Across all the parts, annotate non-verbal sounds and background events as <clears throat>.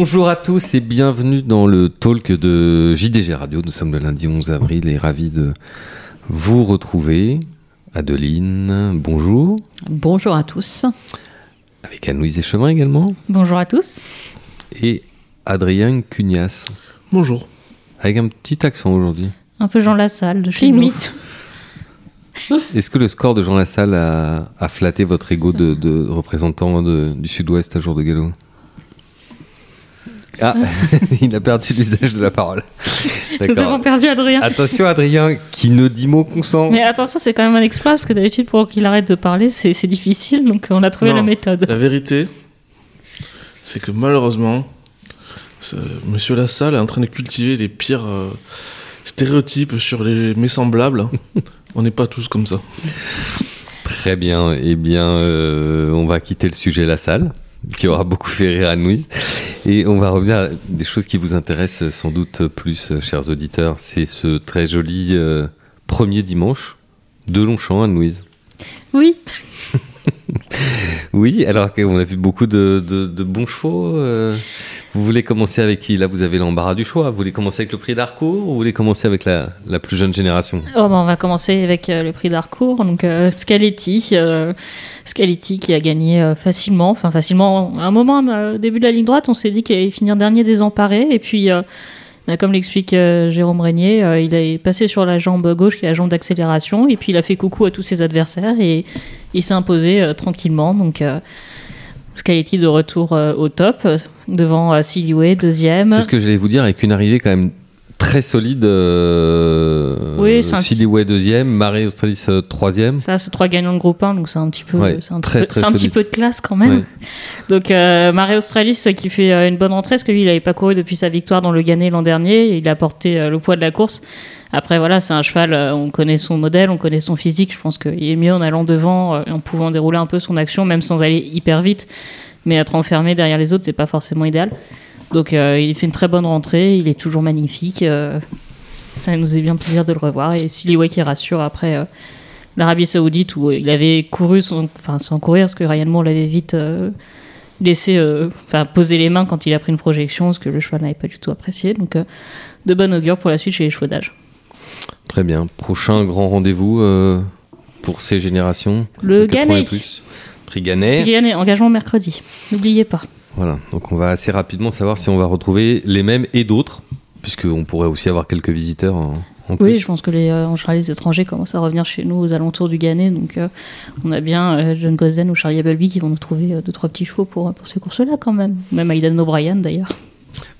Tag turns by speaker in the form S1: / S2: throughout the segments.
S1: Bonjour à tous et bienvenue dans le talk de JDG Radio. Nous sommes le lundi 11 avril et ravis de vous retrouver. Adeline, bonjour.
S2: Bonjour à tous.
S1: Avec Anne-Louise Échevin également.
S3: Bonjour à tous.
S1: Et Adrien Cugnas.
S4: Bonjour.
S1: Avec un petit accent aujourd'hui.
S3: Un peu Jean Lassalle de chez Limite. <laughs>
S1: Est-ce que le score de Jean Lassalle a, a flatté votre ego de, de représentant de, du Sud-Ouest à jour de galop ah, <laughs> il a perdu l'usage de la parole.
S3: Nous avons perdu Adrien.
S1: Attention, Adrien, qui ne dit mot consent.
S3: Mais attention, c'est quand même un exploit parce que d'habitude, pour qu'il arrête de parler, c'est difficile. Donc, on a trouvé
S4: Non,
S3: la méthode.
S4: La vérité, c'est que malheureusement, Monsieur Lassalle est en train de cultiver les pires euh, stéréotypes sur les mes semblables. <laughs> On n'est pas tous comme ça.
S1: Très bien. Eh bien, euh, on va quitter le sujet la salle, qui aura beaucoup fait rire Anne-Louise. Et on va revenir à des choses qui vous intéressent sans doute plus, euh, chers auditeurs. C'est ce très joli euh, premier dimanche de Longchamp, Anne-Louise.
S3: Oui. <laughs>
S1: Oui, alors qu'on a vu beaucoup de, de- de bons chevaux. euh, vous voulez commencer avec qui? Là, vous avez l'embarras du choix. Vous voulez commencer avec le prix d'Arcourt ou vous voulez commencer avec la, la plus jeune génération?
S3: Oh, bah, on va commencer avec euh, le prix d'Arcourt. Donc, euh, Scaletti. euh, Scaletti qui a gagné euh, facilement. Enfin, facilement. À un moment, au début de la ligne droite, on s'est dit qu'il allait finir dernier désemparé. Et puis. bah, comme l'explique Jérôme Régnier, il est passé sur la jambe gauche qui est la jambe d'accélération et puis il a fait coucou à tous ses adversaires et il s'est imposé tranquillement. Donc Scaletti de retour euh, au top euh, devant euh, Silioué, deuxième.
S1: C'est ce que j'allais vous dire, avec une arrivée quand même très solide. Euh,
S3: Oui, c'est un
S1: Silhouette deuxième, Marais Australis euh, troisième.
S3: Ça, c'est trois gagnants de groupe 1, donc c'est un petit peu,
S1: Ouais,
S3: c'est un,
S1: très,
S3: petit peu-
S1: très
S3: c'est un petit
S1: solide.
S3: peu de classe quand même.
S1: Ouais.
S3: Donc, euh, Marais Australis qui fait une bonne rentrée, parce que lui, il n'avait pas couru depuis sa victoire dans le Gannet l'an dernier. et Il a porté le poids de la course. Après, voilà, c'est un cheval, euh, on connaît son modèle, on connaît son physique. Je pense qu'il est mieux en allant devant euh, en pouvant dérouler un peu son action, même sans aller hyper vite. Mais être enfermé derrière les autres, c'est pas forcément idéal. Donc, euh, il fait une très bonne rentrée, il est toujours magnifique. ça nous est bien plaisir de le revoir. Et Siliway qui rassure après l'Arabie Saoudite où il avait couru, sans, courir, parce que Ryan Moore l'avait vite laissé enfin, poser les mains quand il a pris une projection, parce que le cheval n'avait pas du tout apprécié. Donc, de bonne augure pour la suite chez les chevaux d'âge.
S1: Très bien. Prochain grand rendez-vous euh, pour ces générations.
S3: Le
S1: 80 et
S3: Gannet.
S1: plus. Prix Gannet.
S3: Guyane, engagement mercredi. N'oubliez pas.
S1: Voilà. Donc on va assez rapidement savoir si on va retrouver les mêmes et d'autres, puisqu'on pourrait aussi avoir quelques visiteurs en, en plus.
S3: Oui, je pense que les, euh, en général, les étrangers commencent à revenir chez nous aux alentours du Gannet. Donc, euh, on a bien euh, John Gosden ou Charlie Appleby qui vont nous trouver deux, trois petits chevaux pour, pour ces courses-là, quand même. Même Aidan O'Brien, d'ailleurs.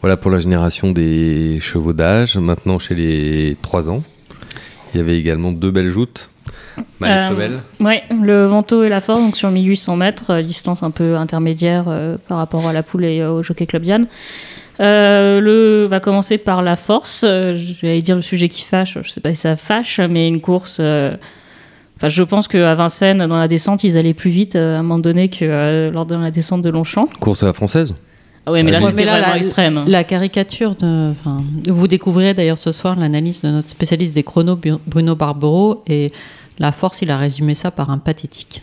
S1: Voilà pour la génération des chevaux d'âge. Maintenant, chez les 3 ans, il y avait également deux belles joutes. Mâle et
S3: Euh. Ouais, le Vento et la Force, donc sur 1800 mètres, euh, distance un peu intermédiaire euh, par rapport à la poule et euh, au Jockey Club Diane. Euh, le va commencer par la force. Je vais dire le sujet qui fâche. Je sais pas si ça fâche, mais une course. Enfin, je pense qu'à Vincennes, dans la descente, ils allaient plus vite à un moment donné que lors de la descente de Longchamp.
S1: Course à la française.
S3: Ah ouais, mais là, c'était vraiment
S2: la-
S3: extrême.
S2: La caricature de. vous découvrirez d'ailleurs ce soir l'analyse de notre spécialiste des chronos, Bruno Barbero, et la force, il a résumé ça par un pathétique.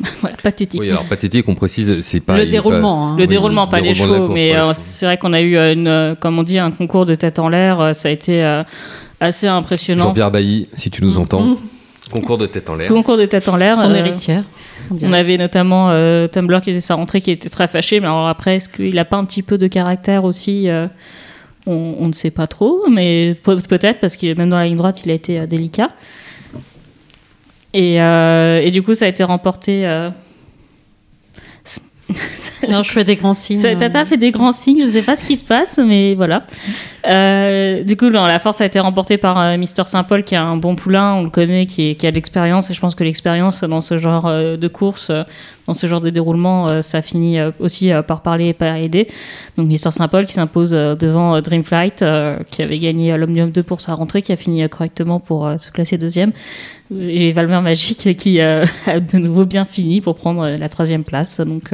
S2: <laughs>
S3: Voilà, pathétique.
S1: Oui, alors pathétique, on précise, c'est pas.
S2: le déroulement, hein.
S3: Le
S1: Oui,
S3: déroulement,
S1: le
S3: pas les chevaux,
S1: course,
S3: mais euh, c'est vrai qu'on a eu, euh, une, euh, comme on dit, un concours de tête en l'air. euh, Ça a été euh, assez impressionnant.
S1: Jean-Pierre Bailly, si tu nous entends. Concours de tête en l'air.
S3: Concours de tête en l'air.
S2: Son
S3: euh,
S2: héritière. on
S3: avait notamment euh, Tumblr qui faisait sa rentrée, qui était très fâché. Mais alors après, est-ce qu'il a pas un petit peu de caractère aussi euh, on, on ne sait pas trop, mais pe- peut-être parce qu'il même dans la ligne droite, il a été euh, délicat. Et, euh, et du coup, ça a été remporté. euh,
S2: Non, je fais des grands signes.
S3: Tata fait des grands signes, je sais pas ce qui se passe, mais voilà. Euh, du coup, non, la force a été remportée par euh, Mister Saint-Paul, qui a un bon poulain, on le connaît, qui, a de l'expérience, et je pense que l'expérience dans ce genre euh, de course, dans ce genre de déroulement, ça finit aussi par parler et par aider. Donc, Mister Saint-Paul qui s'impose devant Dreamflight, qui avait gagné l'Omnium 2 pour sa rentrée, qui a fini correctement pour se classer deuxième. Et Valmer Magique <laughs> qui <laughs> a de nouveau bien fini pour prendre la troisième place. Donc,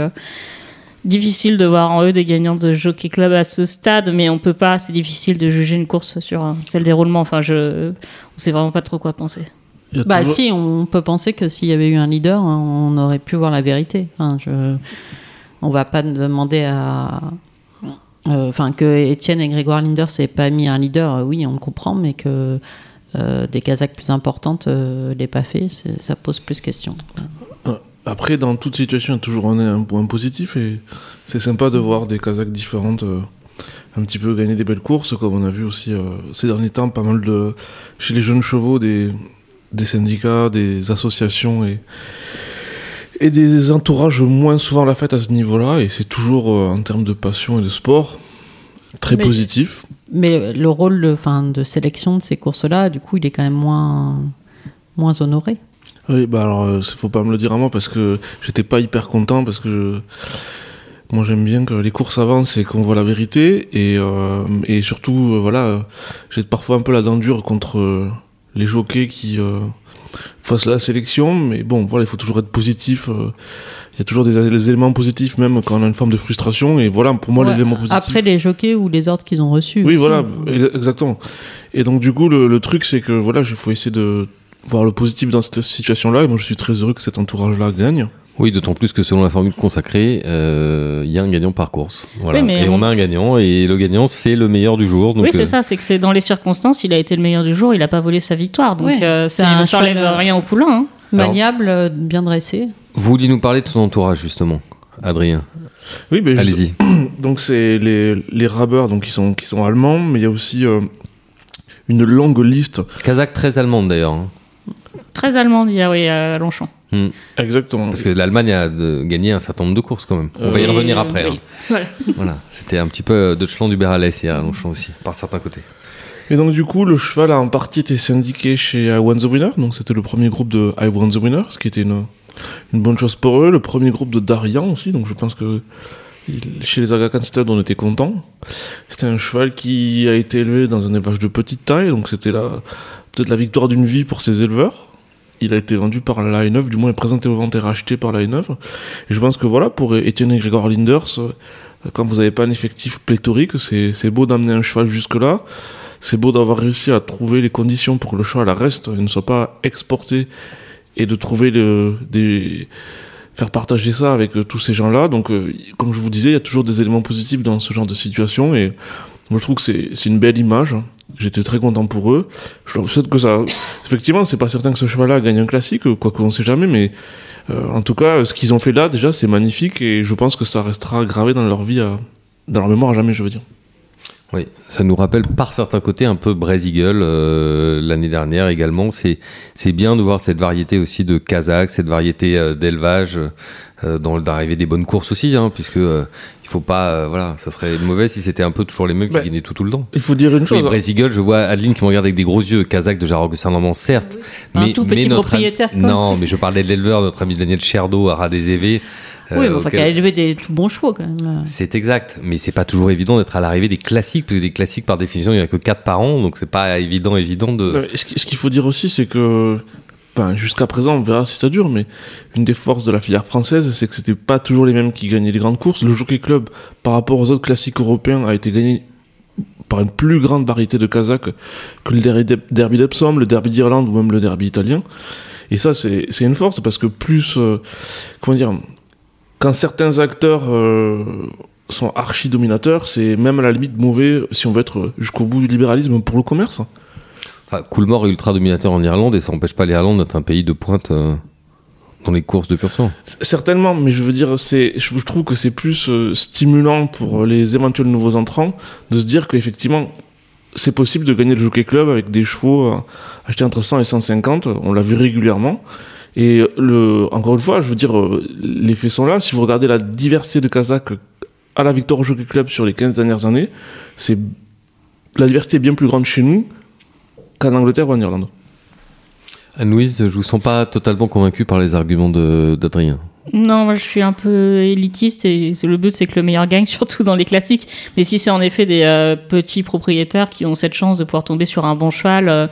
S3: difficile de voir en eux des gagnants de Jockey Club à ce stade, mais on peut pas, c'est difficile de juger une course sur un tel déroulement. Enfin, je, on sait vraiment pas trop quoi penser.
S2: Bah
S4: toujours-
S2: si, on peut penser que s'il y avait eu un leader, hein, on aurait pu voir la vérité. Enfin, je... On va pas demander à, euh, enfin que Étienne et Grégoire Linders n'aient pas mis un leader, euh, oui, on le comprend, mais que euh, des Kazakhs plus importantes euh, l'aient pas fait, ça pose plus question.
S4: Après, dans toute situation, il y a toujours un, point positif et c'est sympa de voir des Kazakhs différentes euh, un petit peu gagner des belles courses, comme on a vu aussi euh, ces derniers temps, pas mal de chez les jeunes chevaux, des, des syndicats, des associations et, et des entourages moins souvent la fête à ce niveau-là. Et c'est toujours, euh, en termes de passion et de sport, très
S2: Mais-
S4: positif.
S2: Mais le rôle de, de sélection de ces courses-là, du coup, il est quand même moins, moins honoré.
S4: Oui, bah alors, euh, faut pas me le dire à moi parce que j'étais pas hyper content parce que je... moi j'aime bien que les courses avancent et qu'on voit la vérité et, euh, et surtout, euh, voilà, j'ai parfois un peu la dent dure contre euh, les jockeys qui fassent la sélection, mais bon, voilà, il faut toujours être positif. Il y a toujours des, des éléments positifs même quand on a une forme de frustration et voilà, pour moi
S2: Ouais,
S4: l'élément positif.
S2: Après les jockeys ou les ordres qu'ils ont reçus.
S4: Oui,
S2: aussi.
S4: voilà, e- exactement. Et donc, du coup, le, le truc, c'est que voilà, il faut essayer de voir le positif dans cette situation-là. Et moi, je suis très heureux que cet entourage-là gagne.
S1: Oui, d'autant plus que selon la formule consacrée, euh, il y a un gagnant par course. Voilà.
S3: Oui, mais
S1: et on
S3: on-
S1: a un gagnant, et le gagnant, c'est le meilleur du jour. Donc,
S3: oui, c'est
S1: euh,
S3: ça, c'est que c'est dans les circonstances, il a été le meilleur du jour, il n'a pas volé sa victoire. Donc,
S2: Oui,
S3: euh,
S2: c'est
S3: c'est-
S2: un
S3: ça enlève
S2: cheval, euh,
S3: rien au poulain. hein.
S2: Maniable, bien dressé.
S1: Vous vouliez nous parler de son entourage, justement, Adrien.
S4: Oui, mais je-
S1: Allez-y. <clears throat>
S4: donc c'est les, les rabeurs donc, qui, sont, qui sont allemands, mais il y a aussi euh, une longue liste.
S1: Kazakh très allemande, d'ailleurs. hein.
S3: Très allemand, dit ah oui, à Longchamp.
S1: Hmm.
S4: Exactement.
S1: Parce que l'Allemagne a de- gagné un certain nombre de courses, quand même. On va y
S4: Euh,
S1: revenir après.
S3: oui,
S1: hein. <laughs>
S3: Voilà.
S1: Voilà. C'était un petit peu euh, Deutschland du Beralès hier à Longchamp aussi, par certains côtés.
S4: Et donc, du coup, le cheval a en partie été syndiqué chez I Want the Winner. Donc, c'était le premier groupe de I Want the Winner, ce qui était une, une bonne chose pour eux. Le premier groupe de Darian aussi. Donc, je pense que il- chez les Aga on était contents. C'était un cheval qui a été élevé dans un élevage de petite taille. Donc, c'était peut-être la victoire d'une vie pour ses éleveurs. Il a été vendu par la I9, du moins présenté aux ventes et racheté par la I9. Et je pense que voilà, pour Étienne et Grégoire Linders, quand vous n'avez pas un effectif pléthorique, c'est beau d'amener un cheval jusque-là. C'est beau d'avoir réussi à trouver les conditions pour que le cheval reste et ne soit pas exporté et de trouver le, des, faire partager ça avec euh, tous ces gens-là. Donc, euh, comme je vous disais, il y a toujours des éléments positifs dans ce genre de situation et je trouve que c'est une belle image. J'étais très content pour eux. Je leur souhaite que ça. Effectivement, c'est pas certain que ce cheval-là gagne un classique, quoi qu'on sait jamais, mais euh, en tout cas, ce qu'ils ont fait là, déjà, c'est magnifique et je pense que ça restera gravé dans leur vie, dans leur mémoire à jamais, je veux dire.
S1: Oui, ça nous rappelle par certains côtés un peu Eagle euh, l'année dernière également. C'est c'est bien de voir cette variété aussi de Kazakh, cette variété euh, d'élevage euh, dans l'arrivée des bonnes courses aussi, hein, puisque euh, il faut pas, euh, voilà, ça serait mauvais si c'était un peu toujours les mêmes qui gagnaient tout tout le temps.
S4: Il faut dire une
S1: Oui,
S4: chose. hein.
S1: Braise Eagle, je vois Adeline qui me regarde avec des gros yeux, Kazakh de Jarog Saint-Normand, certes.
S2: Un tout petit
S1: notre
S2: propriétaire.
S1: Non, mais je parlais de l'éleveur, notre ami Daniel Cherdo à Radézévé.
S2: oui, mais enfin, qui a élevé des tout bons chevaux quand même.
S1: C'est exact, mais c'est pas toujours évident d'être à l'arrivée des classiques, parce que des classiques par définition il y a que 4 par an, donc c'est pas évident évident de.
S4: Non, mais ce qu'il faut dire aussi, c'est que jusqu'à présent, on verra si ça dure, mais une des forces de la filière française, c'est que c'était pas toujours les mêmes qui gagnaient les grandes courses. Le Jockey Club, par rapport aux autres classiques européens, a été gagné par une plus grande variété de Kazakhs que le derby d'Epsom, le derby d'Irlande ou même le derby italien. Et ça, c'est c'est une force parce que plus, euh, comment dire, quand certains acteurs euh, sont archi dominateurs, c'est même à la limite mauvais si on veut être jusqu'au bout du libéralisme pour le commerce.
S1: Enfin, Coolmore est ultra dominateur en Irlande et ça n'empêche pas l'Irlande d'être un pays de pointe euh, dans les courses de pur sang.
S4: Certainement, mais je veux dire, je trouve que c'est plus euh, stimulant pour les éventuels nouveaux entrants de se dire qu'effectivement, c'est possible de gagner le Jockey Club avec des chevaux euh, achetés entre 100 et 150. On l'a vu régulièrement. Et encore une fois, je veux dire, les faits sont là. Si vous regardez la diversité de Kazakhs à la victoire au Jockey Club sur les 15 dernières années, c'est, la diversité est bien plus grande chez nous qu'en Angleterre ou en Irlande.
S1: Anne-Louise, je vous sens pas totalement convaincu par les arguments d'Adrien.
S3: Non, moi je suis un peu élitiste et le but c'est que le meilleur gagne, <laughs> surtout dans les classiques. Mais si c'est en effet des euh, petits propriétaires qui ont cette chance de pouvoir tomber sur un bon cheval euh,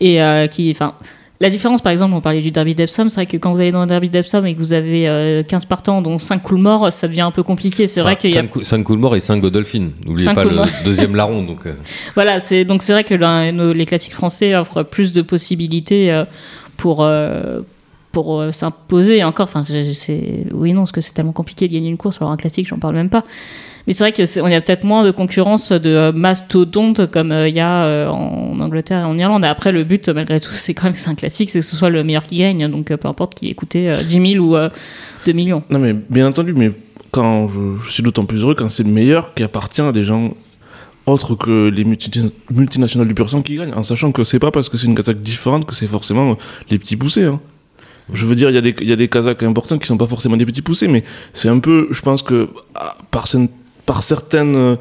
S3: et euh, qui, enfin, la différence par exemple, on parlait du derby d'Epsom, c'est vrai que quand vous allez dans un derby d'Epsom et que vous avez euh, 15 partants dont 5 coups morts, ça devient un peu compliqué. C'est vrai qu'il y a
S1: 5 Coolmore et 5 Godolphin. N'oubliez pas le
S3: Coolmore.
S1: deuxième larron. Donc, euh, <laughs>
S3: Voilà, c'est donc c'est vrai que là, nos- les classiques français offrent plus de possibilités euh, pour euh, pour s'imposer. Et encore, enfin, c'est- c'est oui non, parce que c'est tellement compliqué de gagner une course. Alors un classique, j'en parle même pas. Mais c'est vrai que c'est- on y a peut-être moins de concurrence de euh, mastodontes comme euh, il y a euh, en Angleterre et en Irlande. Après, le but, malgré tout, c'est quand même c'est un classique, c'est que ce soit le meilleur qui gagne. Donc peu importe qui ait coûté euh, 10 000 ou euh, 2 millions.
S4: Non, mais bien entendu, mais quand je, suis d'autant plus heureux quand c'est le meilleur qui appartient à des gens autres que les multi- multinationales du pur sang qui gagnent, en sachant que c'est pas parce que c'est une Kazakh différente que c'est forcément les petits poussés. hein. Je veux dire, il y, a des- y a des Kazakhs importants qui sont pas forcément des petits poussés, mais c'est un peu, je pense que ah, par, cer- par certaines, euh,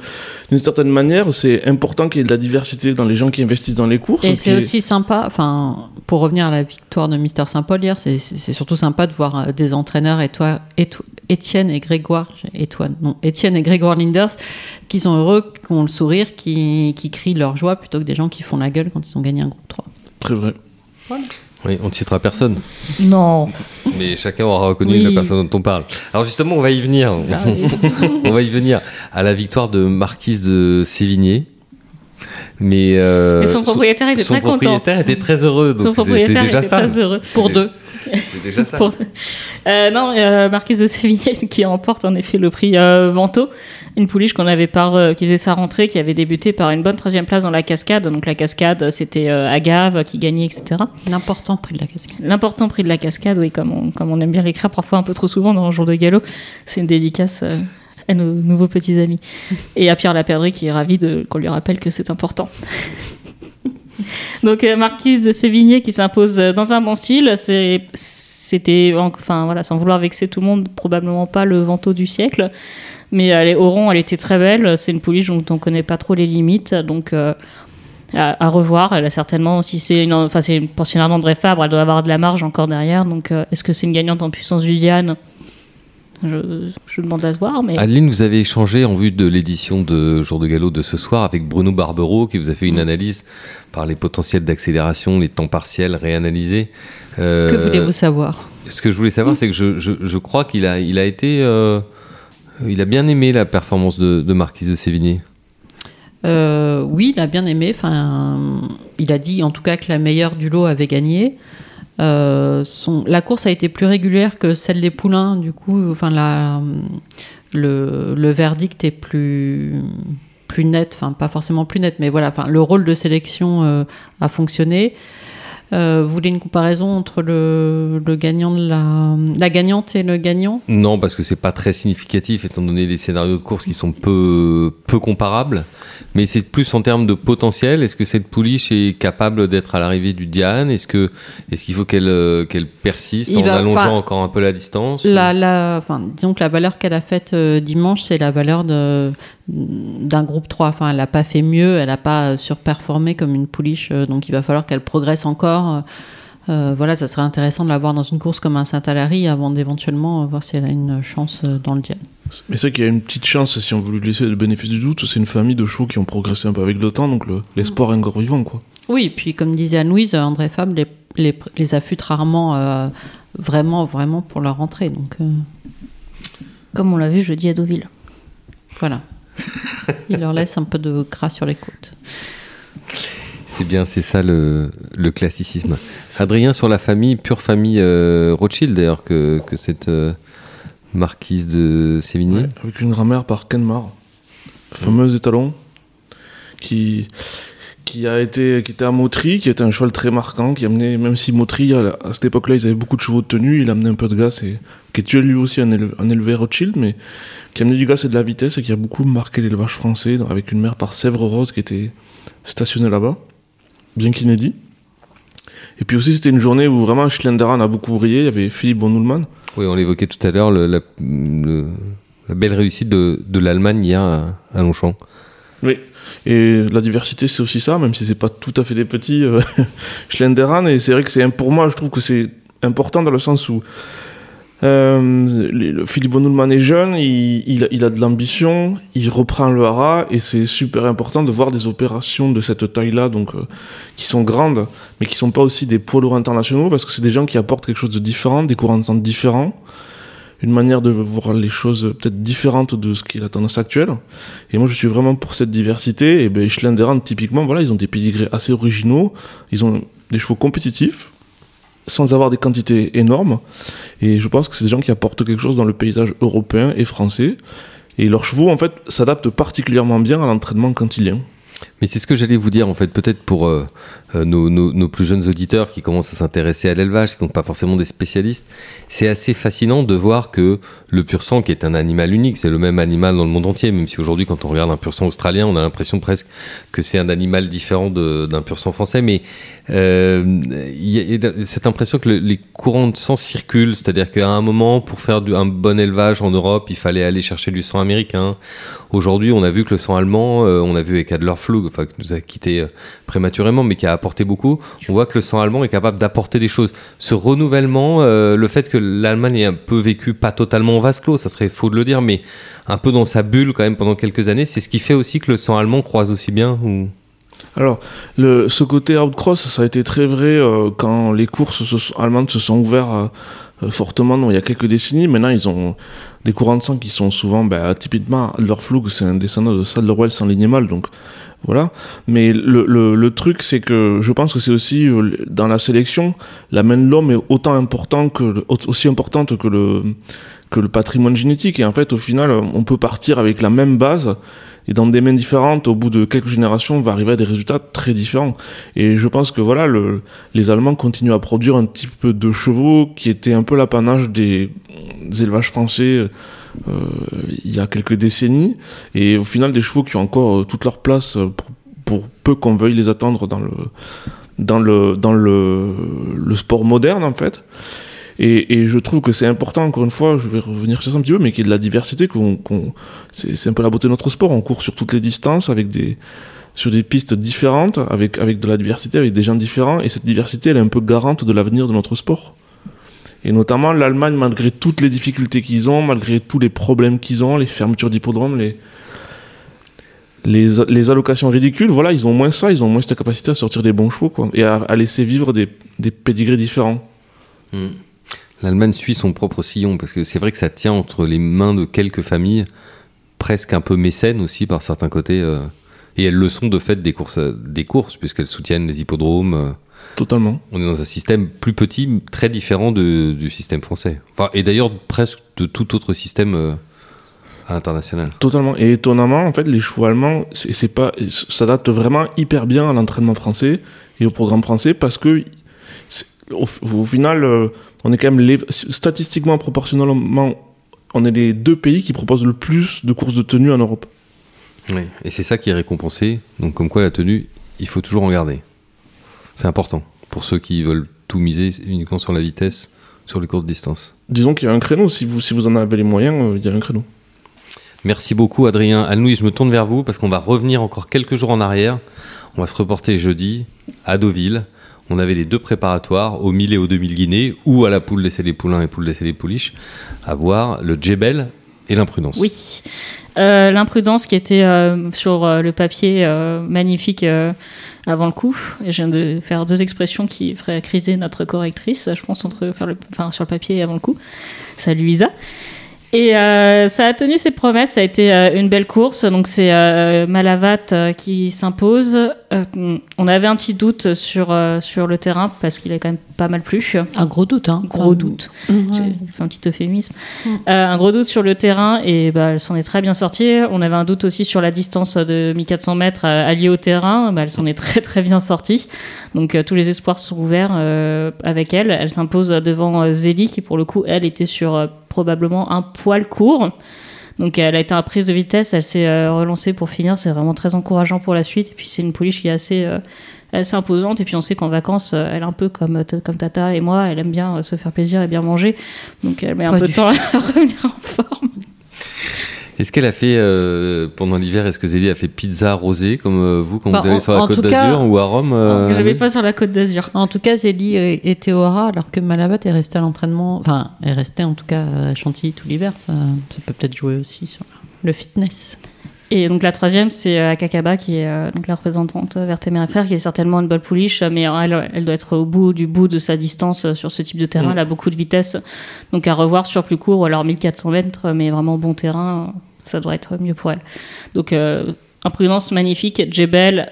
S4: d'une certaine manière, c'est important qu'il y ait de la diversité dans les gens qui investissent dans les courses.
S2: Et c'est aussi sympa, enfin, pour revenir à la victoire de Mister Saint-Paul hier, c'est- surtout sympa de voir euh, des entraîneurs, et toi, et toi- Étienne et Grégoire, et toi, non, Étienne et Grégoire Linders, qui sont heureux, qui ont le sourire, qui, qui crient leur joie plutôt que des gens qui font la gueule quand ils ont gagné un groupe 3.
S4: Très vrai.
S1: Oui, on ne citera personne,
S3: Non.
S1: mais chacun aura reconnu
S3: Oui.
S1: la personne dont on parle. Alors justement, on va y venir. <laughs> on va y venir à la victoire de Marquise de Sévigné. Mais euh,
S3: son propriétaire était
S1: son
S3: très content.
S1: propriétaire était très heureux.
S3: Son
S1: Donc
S3: propriétaire
S1: déjà
S3: était
S1: ça.
S3: très heureux.
S2: Pour deux.
S1: C'est déjà ça. <laughs>
S3: Pour- Euh, non, euh, Marquise de Sévigné <laughs> qui remporte en effet le prix Vento, une pouliche qu'on avait par, euh, qui faisait sa rentrée, qui avait débuté par une bonne troisième place dans la cascade. Donc la cascade, c'était euh, Agave qui gagnait, etc.
S2: L'important prix de la casquette.
S3: L'important prix de la cascade, oui, comme on, comme on aime bien l'écrire parfois un peu trop souvent dans le jour de galop, c'est une dédicace euh, à nos nouveaux petits amis. <laughs> Et à Pierre Laperdrie qui est ravi qu'on lui rappelle que c'est important. Donc Marquise de Sévigné qui s'impose dans un bon style, c'était, enfin voilà, sans vouloir vexer tout le monde, probablement pas le Vento du siècle, mais elle est au rond, elle était très belle. C'est une pouliche dont on connaît pas trop les limites, donc euh, à, à revoir. Elle a certainement, si c'est une, enfin c'est une pensionnaire d'André Fabre, elle doit avoir de la marge encore derrière. Donc euh, est-ce que c'est une gagnante en puissance du Diane je, je demande à se voir, mais
S1: Adeline, vous avez échangé en vue de l'édition de Jour de Galop de ce soir avec Bruno Barbero qui vous a fait une analyse par les potentiels d'accélération, les temps partiels réanalysés. Euh,
S2: Que voulez-vous savoir?
S1: Ce que je voulais savoir, c'est que je, je- je crois qu'il a, il a été. euh, il a bien aimé la performance de, Marquise de Sévigné.
S2: Euh, oui, il a bien aimé. Enfin, il a dit en tout cas que la meilleure du lot avait gagné. Euh, la course a été plus régulière que celle des poulains. Du coup, enfin, le, verdict est plus plus net. Enfin, pas forcément plus net, mais voilà. Enfin, le rôle de sélection euh, a fonctionné. Euh, vous voulez une comparaison entre le, le gagnant de la, la gagnante et le gagnant?
S1: Non, parce que c'est pas très significatif étant donné les scénarios de course qui sont peu, peu comparables. Mais c'est plus en termes de potentiel. Est-ce que cette pouliche est capable d'être à l'arrivée du Diane? Est-ce que est-ce qu'il faut qu'elle euh, qu'elle persiste
S2: Il
S1: en
S2: va-
S1: allongeant encore un peu la distance?
S2: La, la, enfin, disons que la valeur qu'elle a faite euh, dimanche, c'est la valeur de- d'un groupe 3. Enfin, elle n'a pas fait mieux, elle n'a pas surperformé comme une pouliche, donc il va falloir qu'elle progresse encore. Euh, euh, voilà, ça serait intéressant de la voir dans une course comme un Saint-Alary avant d'éventuellement euh, voir si elle a une chance dans le Diane.
S4: Mais c'est vrai qu'il y a une petite chance, si on veut lui laisser le bénéfice du doute, c'est une famille de chevaux qui ont progressé un peu avec le temps, donc le- l'espoir est encore vivant, quoi.
S2: Oui, puis comme disait Anne-Louise, André Fabre les, les, les affûte rarement, euh, vraiment, vraiment pour leur rentrée. Donc euh,
S3: comme on l'a vu jeudi à Deauville.
S2: voilà. Il leur laisse un peu de gras sur les côtes.
S1: C'est bien, c'est ça le, classicisme. Adrien, sur la famille, pure famille euh, Rothschild d'ailleurs, que, que cette euh, marquise de Sévigné.
S4: Avec une grand-mère par Kenmar, fameuse étalon, qui, qui a été qui était à Motry, qui était un cheval très marquant, qui amenait, même si Motry, à, cette époque-là, ils avaient beaucoup de chevaux de tenue, il amenait un peu de gaz, et qui est lui aussi un, un élevé Rothschild, mais qui amenait du gaz et de la vitesse, et qui a beaucoup marqué l'élevage français, avec une mère par Sèvres Rose qui était stationnée là-bas, bien qu'inédit. Et puis aussi, c'était une journée où vraiment Schlenderan a beaucoup brillé, il y avait Philippe von Ullmann,
S1: Oui, on l'évoquait tout à l'heure, la, le- la belle réussite de, de l'Allemagne hier à, à Longchamp.
S4: Oui, et la diversité, c'est aussi ça, même si c'est pas tout à fait des petits euh, <laughs> Schlenderan. Et c'est vrai que c'est pour moi, je trouve que c'est important dans le sens où euh, Philippe von est jeune, il, il il a de l'ambition, il reprend le hara, et c'est super important de voir des opérations de cette taille-là, donc euh, qui sont grandes, mais qui sont pas aussi des poids lourds internationaux, parce que c'est des gens qui apportent quelque chose de différent, des courants de sang différents, une manière de voir les choses peut-être différente de ce qui est la tendance actuelle. Et moi, je suis vraiment pour cette diversité. Et ben, Schlenderan, typiquement, voilà, ils ont des pédigrés assez originaux. Ils ont des chevaux compétitifs. Sans avoir des quantités énormes. Et je pense que c'est des gens qui apportent quelque chose dans le paysage européen et français. Et leurs chevaux, en fait, s'adaptent particulièrement bien à l'entraînement cantilien.
S1: Mais c'est ce que j'allais vous dire, en fait, peut-être pour euh, euh, nos, plus jeunes auditeurs qui commencent à s'intéresser à l'élevage, qui n'ont pas forcément des spécialistes. C'est assez fascinant de voir que le pur sang, qui est un animal unique, c'est le même animal dans le monde entier, même si aujourd'hui, quand on regarde un pur sang australien, on a l'impression presque que c'est un animal différent d'un pur sang français. Mais euh, il y a cette impression que le- les courants de sang circulent, c'est-à-dire qu'à un moment, pour faire un bon élevage en Europe, il fallait aller chercher du sang américain. Aujourd'hui, on a vu que le sang allemand, on a vu avec Adler Flug, qui nous a quitté euh, prématurément, mais qui a apporté beaucoup. On voit que le sang allemand est capable d'apporter des choses. Ce renouvellement, euh, le fait que l'Allemagne ait un peu vécu, pas totalement en vase clos, ça serait faux de le dire, mais un peu dans sa bulle quand même pendant quelques années, c'est ce qui fait aussi que le sang allemand croise aussi bien.
S4: Alors, ce côté outcross, ça a été très vrai euh, quand les courses allemandes se sont ouvertes fortement non, il y a quelques décennies. Maintenant, ils ont des courants de sang qui sont souvent, bah, typiquement, leur flug, c'est un descendant de Sadlerwell sans lignée mâle, donc voilà. Mais le, le, truc, c'est que je pense que c'est aussi euh, dans la sélection, la main de l'homme est autant que aussi importante que le que le patrimoine génétique. Et en fait, au final, on peut partir avec la même base et dans des mains différentes, au bout de quelques générations, on va arriver à des résultats très différents. Et je pense que voilà, le, les Allemands continuent à produire un petit peu de chevaux qui était un peu l'apanage des, des élevages français euh, il y a quelques décennies. Et au final, des chevaux qui ont encore euh, toute leur place euh, pour, peu qu'on veuille les attendre dans le, dans le, dans le sport moderne, en fait. Et, je trouve que c'est important, encore une fois, je vais revenir sur ça un petit peu, mais qu'il y ait de la diversité, c'est, un peu la beauté de notre sport. On court sur toutes les distances, avec sur des pistes différentes, avec, de la diversité, avec des gens différents, et cette diversité, elle est un peu garante de l'avenir de notre sport. Et notamment l'Allemagne, malgré toutes les difficultés qu'ils ont, malgré tous les problèmes qu'ils ont, les fermetures d'hippodromes, les, allocations ridicules, voilà, ils ont moins ça, ils ont moins cette capacité à sortir des bons chevaux, et à, laisser vivre des, des pédigrés différents.
S1: L'Allemagne suit son propre sillon, parce que c'est vrai que ça tient entre les mains de quelques familles, presque un peu mécènes aussi par certains côtés. euh, et elles le sont de fait des courses, euh, des courses puisqu'elles soutiennent les hippodromes. euh.
S4: Totalement.
S1: On est dans un système plus petit, très différent de- du système français. Enfin, et d'ailleurs presque de tout autre système euh, à l'international.
S4: Totalement. Et étonnamment, en fait, les chevaux allemands, c'est pas, ça date vraiment hyper bien à l'entraînement français et au programme français parce que, au, au final, euh, on est quand même les- statistiquement, proportionnellement, on est les deux pays qui proposent le plus de courses de tenue en Europe.
S1: Oui. Et c'est ça qui est récompensé. Donc, comme quoi la tenue, il faut toujours en garder. C'est important pour ceux qui veulent tout miser uniquement sur la vitesse, sur les courtes distances.
S4: Disons qu'il y a un créneau. Si vous, si vous en avez les moyens, euh, il y a un créneau.
S1: Merci beaucoup, Adrien. Anne-Louise, je me tourne vers vous parce qu'on va revenir encore quelques jours en arrière. On va se reporter jeudi à Deauville. On avait les deux préparatoires, au 1000 et au 2000 Guinée, ou à la poule d'essai des poulains et poule d'essai des pouliches, à voir le Djebel et l'imprudence.
S3: Oui. Euh, L'imprudence qui était euh, sur euh, le papier magnifique avant le coup. Et je viens de faire deux expressions qui feraient criser notre correctrice, je pense, entre faire le, enfin, sur le papier et avant le coup. Salut Isa. Et euh, ça a tenu ses promesses, ça a été euh, une belle course. Donc c'est euh, Malavat euh, qui s'impose. Euh, on avait un petit doute sur, euh, sur le terrain parce qu'il a quand même pas mal plu.
S2: Un gros doute, hein.
S3: Gros
S2: Enfin,
S3: doute.
S2: ouais.
S3: J'ai fait un petit euphémisme.
S2: Mm.
S3: Euh, un gros doute sur le terrain et bah, elle s'en est très bien sortie. On avait un doute aussi sur la distance de 1400 mètres alliée au terrain. Bah, elle s'en est très très bien sortie. Donc tous les espoirs sont ouverts euh, avec elle. Elle s'impose devant Zélie qui pour le coup elle était sur euh, probablement un poil court. Donc elle a été à prise de vitesse, elle s'est euh, relancée pour finir. C'est vraiment très encourageant pour la suite. Et puis c'est une pouliche qui est assez euh, assez imposante. Et puis on sait qu'en vacances, euh, elle est un peu comme, comme Tata et moi, elle aime bien se faire plaisir et bien manger. Donc elle met un peu de temps à <laughs> revenir en forme.
S1: Est-ce qu'elle a fait, euh, pendant l'hiver, est-ce que Zélie a fait pizza rosée comme euh, vous quand
S2: Bah,
S1: vous allez
S2: en-
S1: sur la côte d'Azur ou à Rome euh,
S3: Je vais pas sur la côte d'Azur.
S2: En tout cas, Zélie était au Hara, alors que Malabat est resté à l'entraînement. Enfin, est resté en tout cas à Chantilly tout l'hiver. Ça, ça peut peut-être jouer aussi sur le fitness.
S3: Et donc la troisième, c'est euh, Akakaba, qui est euh, donc la représentante euh, Vertémer Frères, qui est certainement une bonne pouliche, mais elle, elle doit être au bout du bout de sa distance sur ce type de terrain.
S4: Mm.
S3: Elle a beaucoup de vitesse, donc à revoir sur plus court, ou alors 1400 mètres, mais vraiment bon terrain, ça doit être mieux pour elle. Donc euh, imprudence magnifique, Jebel,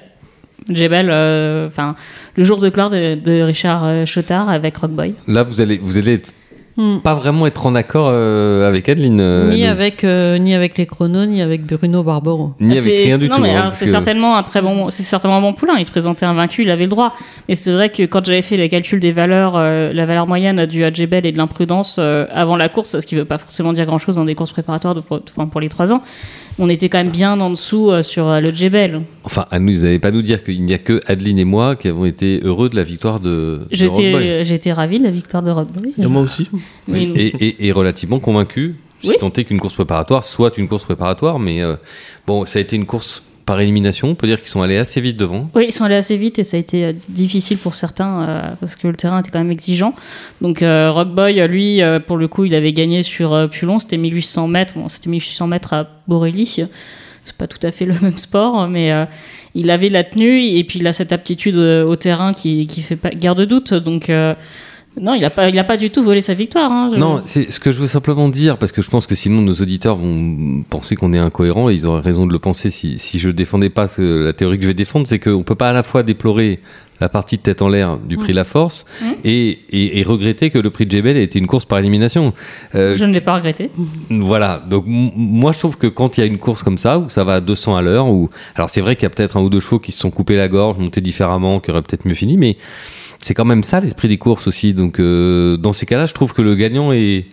S3: Jebel, euh, enfin, le jour de gloire de, de Richard Chotard avec Rockboy.
S1: Là, vous allez, vous allez être-
S2: Hmm.
S1: pas vraiment être en accord euh, avec Adeline. euh,
S2: Ni avec, euh, ni avec les chronos, ni avec Bruno Barbaro.
S1: Ni avec
S3: C'est-
S1: rien du
S3: non,
S1: tout.
S3: mais
S1: hein, parce
S3: c'est
S1: que-
S3: certainement un très bon, c'est certainement un bon poulain. Il se présentait invaincu, il avait le droit. Mais c'est vrai que quand j'avais fait les calculs des valeurs, euh, la valeur moyenne du Hadjebel et de l'imprudence euh, avant la course, ce qui veut pas forcément dire grand chose dans des courses préparatoires de- pour, pour les trois ans, on était quand même bien en dessous euh, sur euh, le Djebel.
S1: Enfin, Anne, vous n'allez pas nous dire qu'il n'y a que Adeline et moi qui avons été heureux de la victoire de, de.
S3: J'étais, j'étais ravi de la victoire de Rockboy.
S4: Et moi aussi.
S1: Et, et- et relativement convaincu,
S3: Oui.
S1: si tant est qu'une course préparatoire soit une course préparatoire, mais euh, bon, ça a été une course par élimination. On peut dire qu'ils sont allés assez vite devant.
S3: Oui, ils sont allés assez vite et ça a été euh, difficile pour certains euh, parce que le terrain était quand même exigeant. Donc euh, Rockboy, lui, euh, pour le coup, il avait gagné sur plus long, c'était 1800 mètres. Bon, c'était 1800 mètres à Borelli. C'est pas tout à fait le même sport, mais il avait la tenue et puis il a cette aptitude au terrain qui, qui fait pas guère de doute. Donc non, il a pas, il a pas du tout volé sa victoire. hein. Je-
S1: Non, c'est ce que je veux simplement dire, parce que je pense que sinon nos auditeurs vont penser qu'on est incohérent et ils auraient raison de le penser si, si je défendais pas ce- la théorie que je vais défendre, c'est qu'on peut pas à la fois déplorer la partie de tête en l'air du prix La Force
S3: Mm.
S1: et, et- et regretter que le prix de Jebel ait été une course par élimination. Euh,
S3: Je ne l'ai pas regretté.
S1: Voilà, donc moi je trouve que quand il y a une course comme ça, où ça va à 200 à l'heure, où... alors c'est vrai qu'il y a peut-être un ou deux chevaux qui se sont coupés la gorge, montés différemment, qui auraient peut-être mieux fini, mais c'est quand même ça l'esprit des courses aussi. Donc euh, dans ces cas-là, je trouve que le gagnant est,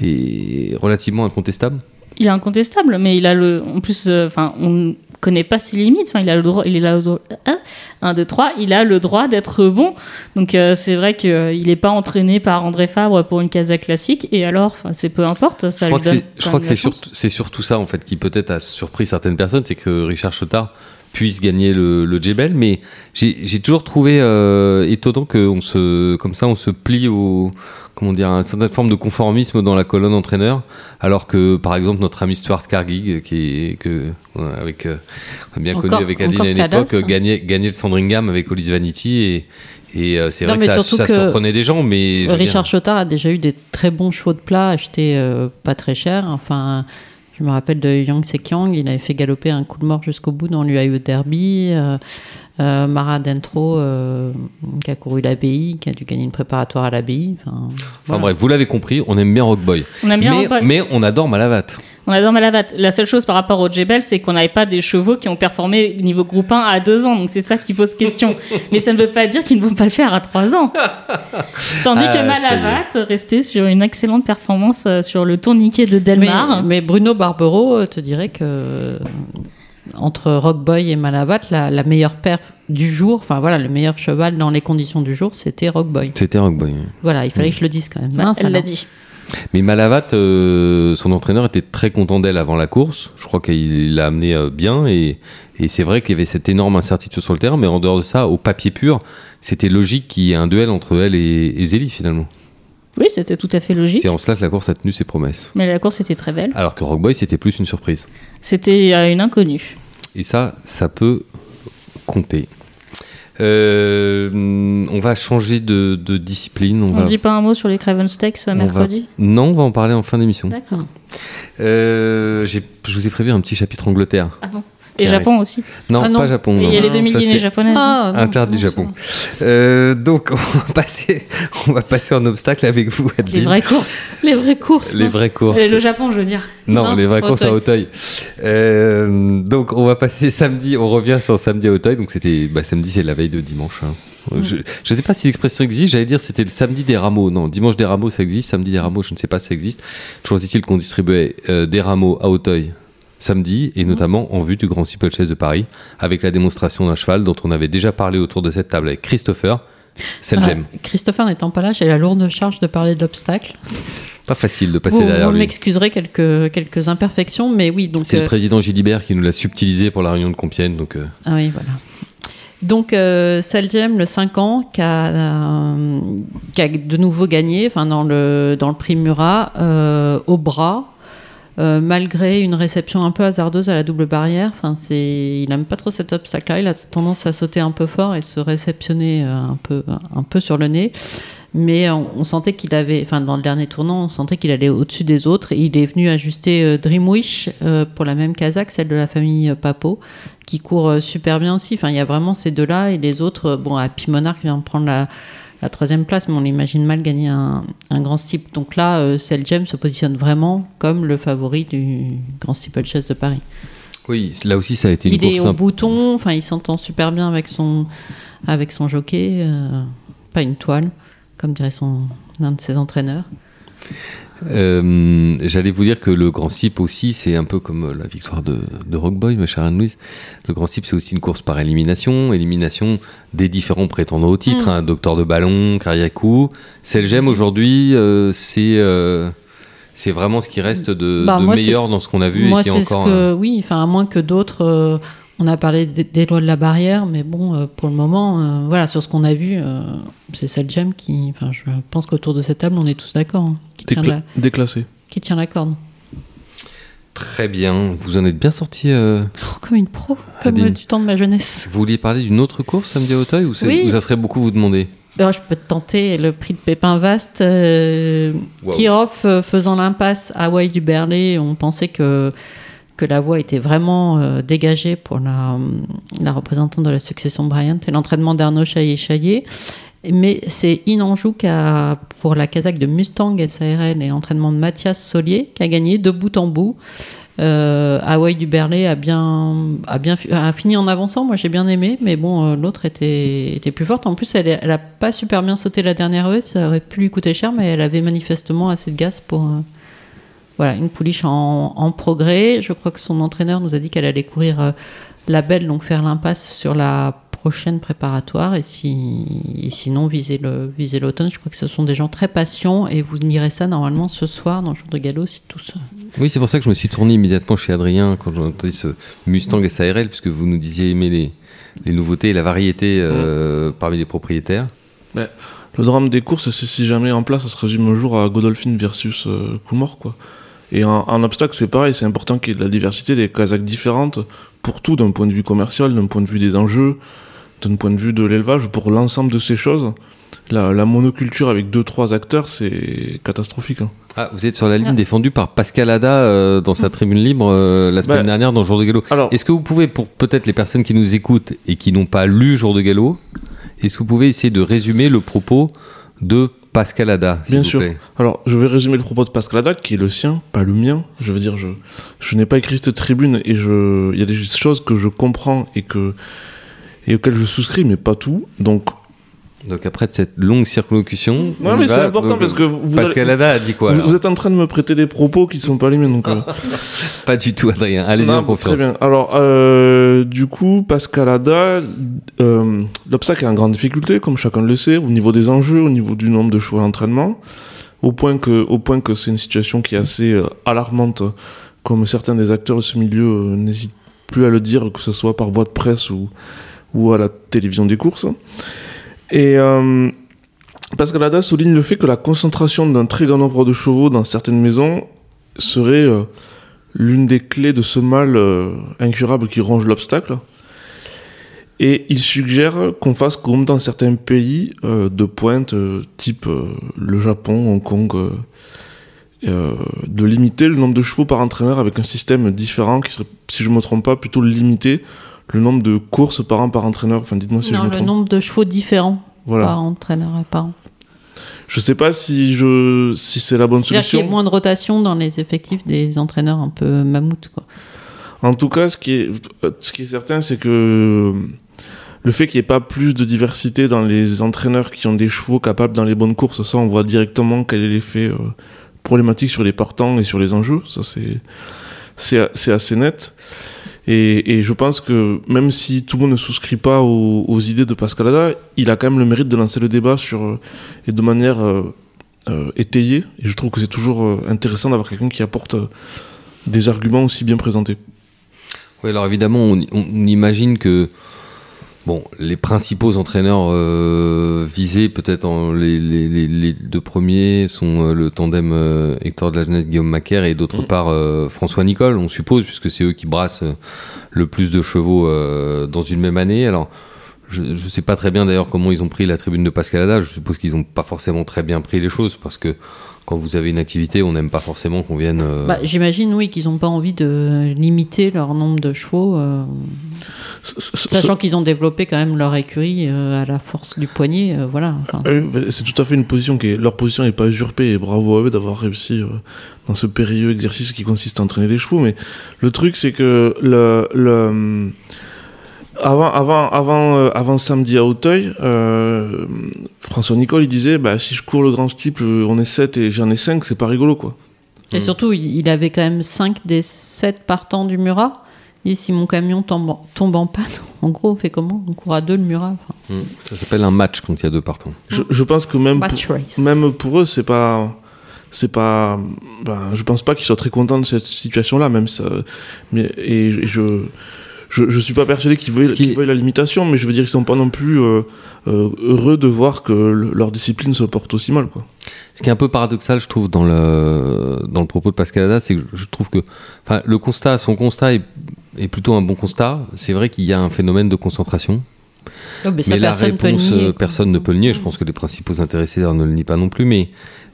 S1: est relativement incontestable.
S3: Il est incontestable, mais il a le. En plus, euh, enfin, on ne connaît pas ses limites. Enfin, il a le droit. Il est là. 1, 2, 3. Il a le droit d'être bon. Donc, euh, c'est vrai qu'il n'est pas entraîné par André Fabre pour une casa classique. Et alors, c'est peu importe. Ça
S1: je crois
S3: lui
S1: que
S3: donne
S1: surtout, c'est surtout ça en fait qui peut-être a surpris certaines personnes, c'est que Richard Chotard puisse gagner le, le Jebel, mais j'ai, toujours trouvé euh, étonnant que on se, comme ça, on se plie au, comment dire, à une certaine forme de conformisme dans la colonne entraîneur, alors que par exemple notre ami Stuart Cargig, qui est que avec euh, bien
S2: Encore-
S1: connu avec Adeline à une
S2: Cadas,
S1: époque,
S2: hein.
S1: gagnait gagnait le Sandringham avec Olive Vanity et et euh, c'est vrai que ça,
S2: surtout
S1: ça
S2: que
S1: surprenait des gens, mais
S2: Richard
S1: dire,
S2: Chotard a déjà eu des très bons chevaux de plat achetés euh, pas très cher. Enfin, je me rappelle de Yang Sekyang, il avait fait galoper un coup de mort jusqu'au bout dans l'UAE Derby. Euh, Mara Dentro, euh, qui a couru l'abbaye, qui a dû gagner une préparatoire à l'abbaye. Enfin,
S1: bref, vous l'avez compris, on aime bien Rockboy,
S3: On aime bien
S1: mais,
S3: Rockboy.
S1: mais on adore Malavat.
S3: On adore Malavat. La seule chose par rapport au Jebel, c'est qu'on n'avait pas des chevaux qui ont performé niveau groupe 1 à 2 ans. Donc c'est ça qui pose question. <laughs> Mais ça ne veut pas dire qu'ils ne vont pas le faire à 3 ans. <laughs> Tandis
S1: Ah,
S3: que
S1: est.
S3: Malavat restait sur une excellente performance euh, sur le tourniquet de
S2: mais,
S3: Delmar.
S2: mais Bruno Barbero te dirait que entre Rockboy et Malavat, la, la meilleure paire du jour, enfin voilà, le meilleur cheval dans les conditions du jour, c'était Rockboy.
S1: C'était Rockboy.
S2: Voilà, il fallait que je le dise quand même. Mince,
S3: elle l'a dit.
S1: Mais Malavat, euh, son entraîneur était très content d'elle avant la course. Je crois qu'il l'a amené euh, bien et, et c'est vrai qu'il y avait cette énorme incertitude sur le terrain. Mais en dehors de ça, au papier pur, c'était logique qu'il y ait un duel entre elle et, et Zélie finalement.
S3: Oui, c'était tout à fait logique.
S1: C'est en cela que la course a tenu ses promesses.
S3: Mais la course était très belle.
S1: Alors que Rockboy, c'était plus une surprise.
S3: C'était euh, une inconnue.
S1: Et ça, ça peut compter. Euh, on va changer de, de discipline. On, va...
S3: ne dit pas un mot sur les Craven Stakes euh,
S1: on va-
S3: mercredi
S1: Non, on va en parler en fin d'émission.
S3: D'accord.
S1: Euh, je vous ai prévu un petit chapitre Angleterre.
S3: Ah bon Et Japon aussi.
S1: Non,
S2: Ah non.
S1: pas Japon.
S3: Il y a les demi guinées japonaises.
S2: Ah, non,
S1: Interdit
S2: non,
S1: Japon. Euh, donc, on va, passer, on va passer en obstacle avec vous,
S3: Les vraies courses.
S2: Les vraies courses.
S1: Les vraies courses.
S3: Et le Japon, je veux dire.
S1: Non,
S2: Non,
S1: les vraies courses à
S2: Auteuil.
S1: Euh, donc, on va passer <laughs> samedi. On revient sur samedi à Auteuil. Donc, c'était bah, samedi, c'est la veille de dimanche. hein. Je ne sais pas si l'expression existe. J'allais dire c'était le samedi des rameaux. Non, dimanche des rameaux, ça existe. Samedi des rameaux, je ne sais pas si ça existe. Est-il qu'on distribuait euh, des rameaux à Auteuil samedi et notamment en vue du Grand Steeplechase de Paris avec la démonstration d'un cheval dont on avait déjà parlé autour de cette table avec Christopher. Selgem.
S2: Ah, Christopher n'étant pas là, j'ai la lourde charge de parler de l'obstacle.
S1: Pas facile de passer
S2: Vous,
S1: derrière
S2: vous
S1: lui.
S2: m'excuserez quelques, quelques imperfections, mais oui. Donc,
S1: C'est
S2: euh,
S1: le président Gilibert qui nous l'a subtilisé pour la réunion de Compiègne. Donc, euh,
S2: Ah oui, voilà. Donc, euh, le 5 ans, qui a, euh, qui a de nouveau gagné enfin, dans, le, dans le prix Murat, euh, au bras, euh, malgré une réception un peu hasardeuse à la double barrière. C'est, il n'aime pas trop cet obstacle-là. Il a tendance à sauter un peu fort et se réceptionner euh, un peu, un peu sur le nez. Mais on, sentait qu'il avait, enfin dans le dernier tournant, on sentait qu'il allait au-dessus des autres. Il est venu ajuster euh, Dreamwish pour la même Kazakh, celle de la famille Papo, qui court super bien aussi. Enfin, il y a vraiment ces deux-là et les autres. Bon, Happy Monarch vient prendre la, la troisième place, mais on l'imagine mal gagner un, un grand steeple. Donc là, euh, Selgem se positionne vraiment comme le favori du grand steeplechase de Paris.
S1: Oui, là aussi, ça a été une
S2: il est
S1: course
S2: au
S1: un
S2: bouton, enfin, il s'entend super bien avec son, avec son jockey. euh, pas une toile, comme dirait son, un de ses entraîneurs.
S1: Euh, J'allais vous dire que le Grand Steep aussi, c'est un peu comme euh, la victoire de, de Rockboy, ma chère Anne-Louise. Le Grand Steep, c'est aussi une course par élimination, élimination des différents prétendants au titre,
S2: Mm.
S1: hein, Docteur de Ballon, Kariakou. Selgem aujourd'hui, euh, c'est euh, c'est vraiment ce qui reste de,
S2: Bah,
S1: de meilleur dans ce qu'on a vu
S2: Moi,
S1: et qui est encore.
S2: que, oui, enfin, à moins que d'autres. On a parlé des, lois de la barrière, mais bon, euh, pour le moment, euh, voilà, sur ce qu'on a vu, euh, c'est Selgem qui. Enfin, je pense qu'autour de cette table, on est tous d'accord, hein, qui, tient
S4: Décla-
S2: la,
S4: Déclassé.
S2: qui tient la corde.
S1: Très bien, vous en êtes bien sorti. euh.
S2: Oh, comme une pro, comme
S1: Adine.
S2: euh, du temps de ma jeunesse.
S1: Vous vouliez parler d'une autre course samedi à Auteuil ou, c'est-
S2: Oui.
S1: ou ça serait beaucoup vous demander?
S2: Alors, je peux te tenter le prix de Pépin Vaste. Euh,
S1: Wow.
S2: Kirov euh, faisant l'impasse à Hawaï du Berlay, on pensait que, que la voie était vraiment euh, dégagée pour la, représentante de la succession Bryant et l'entraînement d'Arnaud Chaillet-Chaillet. Mais c'est Inanjou qui a, pour la Kazakh de Mustang SARL et l'entraînement de Mathias Solier qui a gagné de bout en bout. Euh, Hawaï du a bien, a bien a fini en avançant. Moi, j'ai bien aimé, mais bon, euh, l'autre était, était plus forte. En plus, elle, elle a pas super bien sauté la dernière E. Ça aurait pu lui coûter cher, mais elle avait manifestement assez de gaz pour. euh, voilà, une pouliche en, en progrès. Je crois que son entraîneur nous a dit qu'elle allait courir euh, la belle, donc faire l'impasse sur la prochaine préparatoire. Et, si, et sinon, viser le viser l'automne. Je crois que ce sont des gens très patients et vous lirez ça normalement ce soir dans le jour de galop si tout ça.
S1: Oui, c'est pour ça que je me suis tourné immédiatement chez Adrien quand j'ai entendu ce Mustang SARL, puisque vous nous disiez aimer les, les nouveautés et la variété euh, parmi les propriétaires.
S4: Le drame des courses, c'est si jamais en place, ça se résume un jour à Godolphin versus euh, Coolmore, quoi. Et en, en obstacle, c'est pareil, c'est important qu'il y ait de la diversité, des Kazakhs différentes, pour tout, d'un point de vue commercial, d'un point de vue des enjeux, d'un point de vue de l'élevage, pour l'ensemble de ces choses. La, la monoculture avec deux trois acteurs, c'est catastrophique. hein.
S1: Ah, vous êtes sur la ligne
S2: Ah.
S1: défendue par Pascal Ada euh, dans sa tribune libre euh, la semaine
S4: Bah,
S1: dernière dans Jour de Galop.
S4: Alors,
S1: Est-ce que vous pouvez, pour peut-être les personnes qui nous écoutent et qui n'ont pas lu Jour de Galop, est-ce que vous pouvez essayer de résumer le propos de Pascal Ada
S4: Bien
S1: vous
S4: sûr.
S1: plaît
S4: Alors, je vais résumer le propos de Pascal Haddad, qui est le sien, pas le mien. Je veux dire, je, je n'ai pas écrit cette tribune et je, il y a des choses que je comprends et que et auxquelles je souscris, mais pas tout. Donc,
S1: Donc après de cette longue circonlocution,
S4: non,
S1: on
S4: mais
S1: va-
S4: c'est important
S1: donc,
S4: parce que vous,
S1: Pascal Ada a dit quoi
S4: vous, êtes en train de me prêter des propos qui ne sont pas les miens. Donc, euh, <laughs>
S1: Pas du tout, Adrien. Allez-y en confiance.
S4: Très bien. Alors, euh, du coup, Pascal Ada, euh, l'obstacle est en grande difficulté, comme chacun le sait, au niveau des enjeux, au niveau du nombre de chevaux d'entraînement, au point que, au point que c'est une situation qui est assez alarmante, comme certains des acteurs de ce milieu n'hésitent plus à le dire, que ce soit par voie de presse ou, ou à la télévision des courses. Et euh, Pascal Ada souligne le fait que la concentration d'un très grand nombre de chevaux dans certaines maisons serait euh, l'une des clés de ce mal euh, incurable qui ronge l'obstacle. Et il suggère qu'on fasse comme dans certains pays euh, de pointe, type le Japon, Hong Kong, de limiter le nombre de chevaux par entraîneur avec un système différent qui serait, si je ne me trompe pas, plutôt limiter le nombre de courses par an par entraîneur. Enfin, dites-moi si je
S2: non,
S4: me
S2: le
S4: trompe.
S2: nombre de chevaux différents
S4: Voilà.
S2: par entraîneur et par an.
S4: Je sais pas si je si c'est la bonne
S2: C'est-à-dire qu'il y
S4: solution.
S2: ait moins de rotation dans les effectifs des entraîneurs un peu mammouths. Quoi.
S4: En tout cas, ce qui est, ce qui est certain, c'est que le fait qu'il n'y ait pas plus de diversité dans les entraîneurs qui ont des chevaux capables dans les bonnes courses, ça, on voit directement quel est l'effet euh, problématique sur les partants et sur les enjeux. Ça, c'est, c'est, c'est assez net. Et, je pense que même si tout le monde ne souscrit pas aux, idées de Pascal Ada, il a quand même le mérite de lancer le débat sur, euh, et de manière euh, euh, étayée. Et je trouve que c'est toujours intéressant d'avoir quelqu'un qui apporte des arguments aussi bien présentés.
S1: Oui, alors évidemment, on imagine que bon, les principaux entraîneurs euh, visés, peut-être en- les, les- les- les deux premiers, sont euh, le tandem euh, Hector de la Jeunesse, Guillaume Macaire, et d'autre
S4: Mm.
S1: part François Nicole, on suppose, puisque c'est eux qui brassent le plus de chevaux dans une même année. Alors, je ne sais pas très bien d'ailleurs comment ils ont pris la tribune de Pascal. Je suppose qu'ils n'ont pas forcément très bien pris les choses, parce que quand vous avez une activité, on n'aime pas forcément qu'on vienne. euh,
S2: Bah, J'imagine, oui, qu'ils n'ont pas envie de limiter leur nombre de chevaux, euh, sachant qu'ils ont développé quand même leur écurie euh, à la force du poignet. euh, voilà. Enfin,
S4: c'est tout à fait une position qui est, leur position n'est pas usurpée et bravo à eux d'avoir réussi euh, dans ce périlleux exercice qui consiste à entraîner des chevaux. Mais le truc, c'est que le, le, avant, avant, avant, euh, avant samedi à Auteuil, euh, François Nicole, il disait bah, si je cours le grand steeple, euh, on est 7 et j'en ai 5, c'est pas rigolo quoi.
S2: Et surtout, il avait quand même 5 des 7 partants du Murat. Et si mon camion tombe en, tombe en panne, <laughs> en gros, on fait comment? On court à deux le Murat. Enfin,
S1: hmm, Ça s'appelle un match quand il y a deux partants.
S4: Je, je pense que même,
S2: match
S4: pour,
S2: race.
S4: même pour eux, c'est pas. C'est pas. Ben, je pense pas qu'ils soient très contents de cette situation-là, même ça. Mais, et je. Je, je suis pas persuadé qu'ils
S1: qui
S4: veuillent la limitation, mais je veux dire qu'ils sont pas non plus euh, euh, heureux de voir que le- leur discipline se porte aussi mal, quoi.
S1: Ce qui est un peu paradoxal, je trouve, dans le, dans le propos de Pascal Haddad, c'est que je trouve que le constat, son constat est, est plutôt un bon constat. C'est vrai qu'il y a un phénomène de concentration.
S2: Oh, mais
S1: la réponse,
S2: nier,
S1: personne ne peut le nier. Je pense que les principaux intéressés ne le nient pas non plus. Mais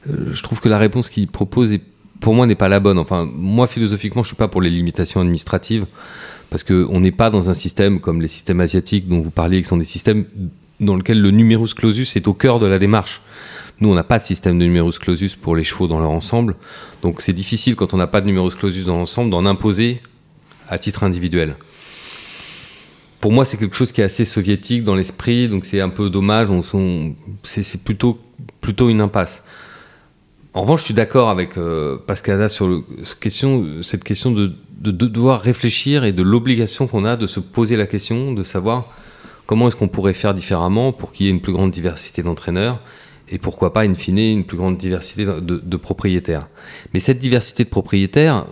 S1: euh, je trouve que la réponse qu'il propose, est- pour moi, n'est pas la bonne. Enfin, moi, philosophiquement, je suis pas pour les limitations administratives. Parce qu'on n'est pas dans un système comme les systèmes asiatiques dont vous parliez, qui sont des systèmes dans lesquels le numerus clausus est au cœur de la démarche. Nous, on n'a pas de système de numerus clausus pour les chevaux dans leur ensemble. Donc c'est difficile, quand on n'a pas de numerus clausus dans l'ensemble, d'en imposer à titre individuel. Pour moi, c'est quelque chose qui est assez soviétique dans l'esprit, donc c'est un peu dommage. C'est plutôt, plutôt une impasse. En revanche, je suis d'accord avec euh, Pascal Haddad sur cette question de, de- de devoir réfléchir et de l'obligation qu'on a de se poser la question, de savoir comment est-ce qu'on pourrait faire différemment pour qu'il y ait une plus grande diversité d'entraîneurs et pourquoi pas, in fine, une plus grande diversité de, de propriétaires. Mais cette diversité de propriétaires,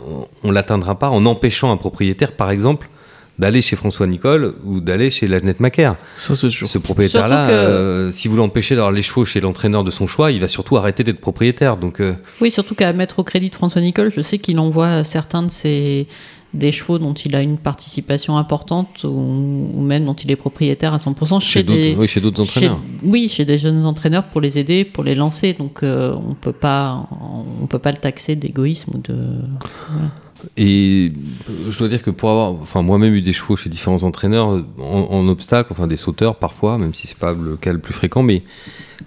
S1: on ne l'atteindra pas en empêchant un propriétaire, par exemple, d'aller chez François Nicole ou d'aller chez Lagenette Macaire.
S4: Ça, c'est sûr.
S1: Ce propriétaire-là,
S2: que-
S1: euh, si vous l'empêchez d'avoir les chevaux chez l'entraîneur de son choix, il va surtout arrêter d'être propriétaire. Donc, euh,
S2: Oui, surtout qu'à mettre au crédit de François Nicole, je sais qu'il envoie certains de ses des chevaux dont il a une participation importante ou, ou même dont il est propriétaire à 100% chez,
S1: chez d'autres
S2: des
S1: oui, chez d'autres
S2: chez-
S1: entraîneurs.
S2: oui, chez des jeunes entraîneurs pour les aider, pour les lancer. Donc euh, on peut pas on peut pas le taxer d'égoïsme ou de
S1: Et euh, je dois dire que pour avoir, enfin moi-même eu des chevaux chez différents entraîneurs en, obstacle, enfin des sauteurs parfois, même si c'est pas le cas le plus fréquent, mais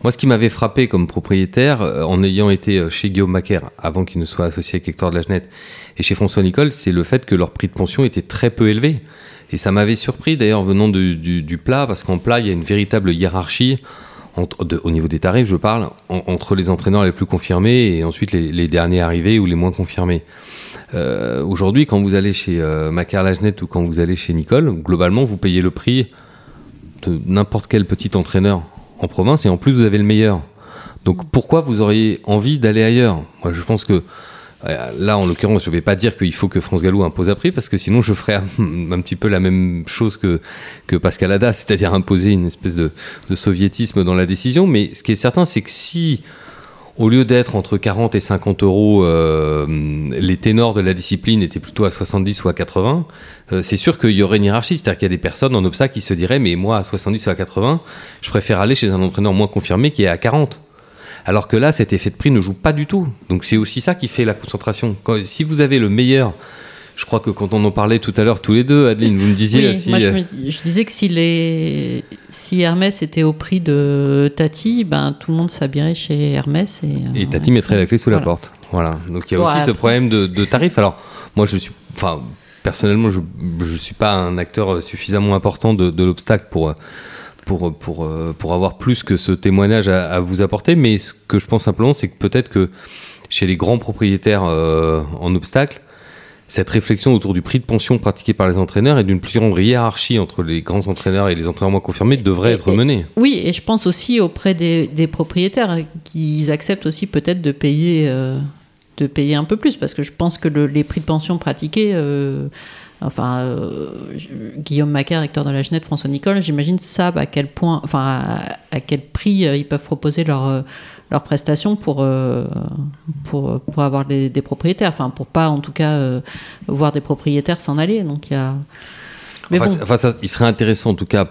S1: moi ce qui m'avait frappé comme propriétaire, euh, en ayant été euh, chez Guillaume Macaire avant qu'il ne soit associé avec Hector de la Genette, et chez François Nicole, c'est le fait que leur prix de pension était très peu élevé. Et ça m'avait surpris d'ailleurs venant du, plat, parce qu'en plat il y a une véritable hiérarchie. Au niveau des tarifs, je parle, en- entre les entraîneurs les plus confirmés et ensuite les derniers arrivés ou les moins confirmés. Euh, Aujourd'hui, quand vous allez chez euh, ou quand vous allez chez Nicole, globalement, vous payez le prix de n'importe quel petit entraîneur en province et en plus, vous avez le meilleur. Donc pourquoi vous auriez envie d'aller ailleurs? Moi, je pense que euh, là, en l'occurrence, je ne vais pas dire qu'il faut que France Gallo impose un prix parce que sinon, je ferais <laughs> un, petit peu la même chose que, que Pascal Haddad, c'est-à-dire imposer une espèce de, de soviétisme dans la décision. Mais ce qui est certain, c'est que si au lieu d'être entre 40 et 50 euros, euh, les ténors de la discipline étaient plutôt à 70 ou à 80, euh, c'est sûr qu'il y aurait une hiérarchie. C'est-à-dire qu'il y a des personnes en obstacle qui se diraient, mais moi, à 70 ou à 80, je préfère aller chez un entraîneur moins confirmé qui est à 40. Alors que là, cet effet de prix ne joue pas du tout. Donc c'est aussi ça qui fait la concentration. Si vous avez le meilleur, je crois que quand on en parlait tout à l'heure tous les deux, Adeline, vous me disiez...
S2: Oui,
S1: si,
S2: moi je,
S1: euh,
S2: me dis- je disais que si, les, si Hermès était au prix de Tati, ben, tout le monde s'habillerait chez Hermès. Et,
S1: Et
S2: euh,
S1: Tati mettrait la clé sous la porte. Voilà. Donc il y a
S2: Ouais,
S1: aussi ce problème de, de tarif. Alors moi je suis, enfin personnellement je je suis pas un acteur suffisamment important de, de l'obstacle pour pour pour euh, pour avoir plus que ce témoignage à, à vous apporter. Mais ce que je pense simplement c'est que peut-être que chez les grands propriétaires euh, en obstacle cette réflexion autour du prix de pension pratiqué par les entraîneurs et d'une plus grande hiérarchie entre les grands entraîneurs et les entraîneurs moins confirmés devrait
S2: Et-
S1: être menée.
S2: Oui, et je pense aussi auprès des, des propriétaires qu'ils acceptent aussi peut-être de payer, euh, de payer un peu plus, parce que je pense que le- les prix de pension pratiqués, euh, enfin euh, Guillaume Macaire, recteur de la Genette, François Nicole, j'imagine savent à quel point, enfin à, à quel prix euh, ils peuvent proposer leur leurs prestations pour, euh, pour, pour avoir des, des propriétaires, enfin pour pas en tout cas euh, voir des propriétaires s'en aller. Donc il y a Mais
S1: Enfin,
S2: bon.
S1: c'est- enfin, ça, il serait intéressant en tout cas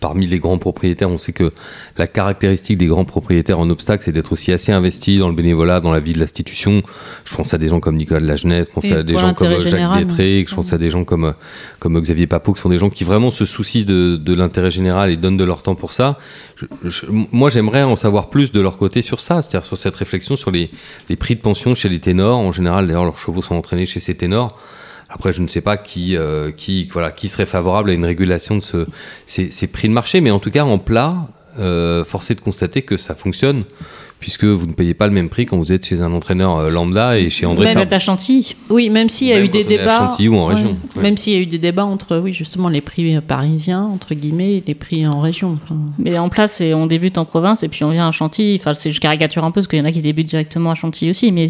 S1: parmi les grands propriétaires. On sait que la caractéristique des grands propriétaires en obstacle, c'est d'être aussi assez investis dans le bénévolat, dans la vie de l'institution. Je pense à des gens comme Nicolas de la Jeunesse, je pense à des
S2: pour
S1: gens comme Jacques
S2: général,
S1: Détré, je pense à des gens comme, comme Xavier Papot, qui sont des gens qui vraiment se soucient de, de l'intérêt général et donnent de leur temps pour ça. Je- je- moi, j'aimerais en savoir plus de leur côté sur ça, c'est-à-dire sur cette réflexion sur les, les prix de pension chez les ténors. En général, d'ailleurs, leurs chevaux sont entraînés chez ces ténors. Après, je ne sais pas qui, euh, qui, voilà, qui serait favorable à une régulation de ce, ces, ces prix de marché, mais en tout cas, en plat, euh, force est de constater que ça fonctionne, puisque vous ne payez pas le même prix quand vous êtes chez un entraîneur euh, lambda et chez André
S2: Même
S3: êt à Chantilly.
S2: Oui, même s'il y a
S1: Même
S2: eu des
S1: est à
S2: débats.
S1: Chantilly ou en
S2: ouais,
S1: région, ouais.
S2: Même s'il y a eu des débats entre, oui, justement, les prix parisiens, entre guillemets, et les prix en région. Enfin,
S3: Mais en place, et on débute en province et puis on vient à Chantilly. Enfin, c'est, je caricature un peu parce qu'il y en a qui débutent directement à Chantilly aussi, mais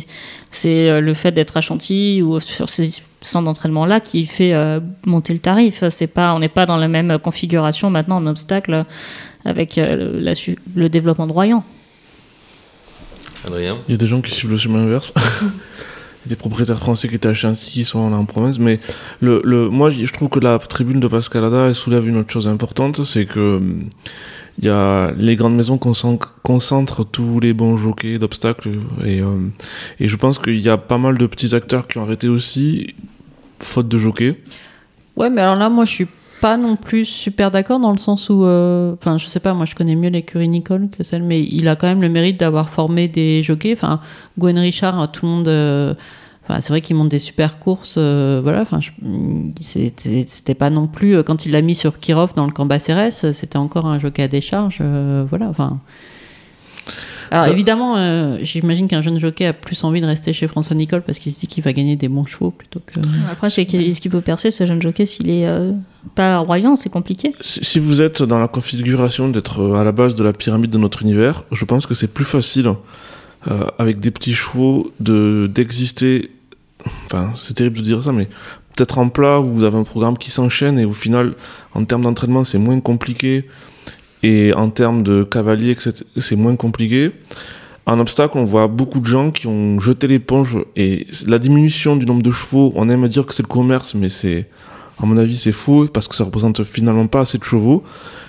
S3: c'est euh, le fait d'être à Chantilly ou sur ces centres d'entraînement là qui fait euh, monter le tarif. C'est pas, on n'est pas dans la même configuration maintenant en obstacle avec euh, le, la su- le développement de Royan.
S1: Adrien
S4: Il y a des gens qui suivent le chemin inverse. <laughs> Il y a des propriétaires français qui étaient à Chantilly, qui sont là en province. Mais le, le, moi, je trouve que la tribune de Pascalada elle soulève une autre chose importante c'est que il y a les grandes maisons concentrent, concentrent tous les bons jockeys d'obstacles. Et, euh, et je pense qu'il y a pas mal de petits acteurs qui ont arrêté aussi, faute de jockeys.
S2: Ouais, mais alors là, moi, je suis pas non plus super d'accord dans le sens où, euh, enfin, je sais pas, moi, je connais mieux l'écurie Nicole que celle, mais il a quand même le mérite d'avoir formé des jockeys. Enfin, Gwen Richard, tout le monde. euh, Enfin, c'est vrai qu'il monte des super courses, euh, voilà. Enfin, c'était pas non plus euh, quand il l'a mis sur Kirov dans le camp Bacérès, c'était encore un jockey à décharge, euh, voilà. Enfin. Alors évidemment, euh, j'imagine qu'un jeune jockey a plus envie de rester chez François Nicole parce qu'il se dit qu'il va gagner des bons chevaux plutôt que.
S3: Après, c'est est-ce qu'il peut percer ce jeune jockey s'il est euh, pas à Royan C'est compliqué.
S4: Si si vous êtes dans la configuration d'être euh, à la base de la pyramide de notre univers, je pense que c'est plus facile euh, avec des petits chevaux de d'exister. Enfin, c'est terrible de dire ça, mais peut-être en plat vous avez un programme qui s'enchaîne et au final, en termes d'entraînement, c'est moins compliqué et en termes de cavalier, c'est moins compliqué. En obstacle, on voit beaucoup de gens qui ont jeté l'éponge et la diminution du nombre de chevaux, on aime dire que c'est le commerce, mais c'est, à mon avis, c'est faux parce que ça représente finalement pas assez de chevaux.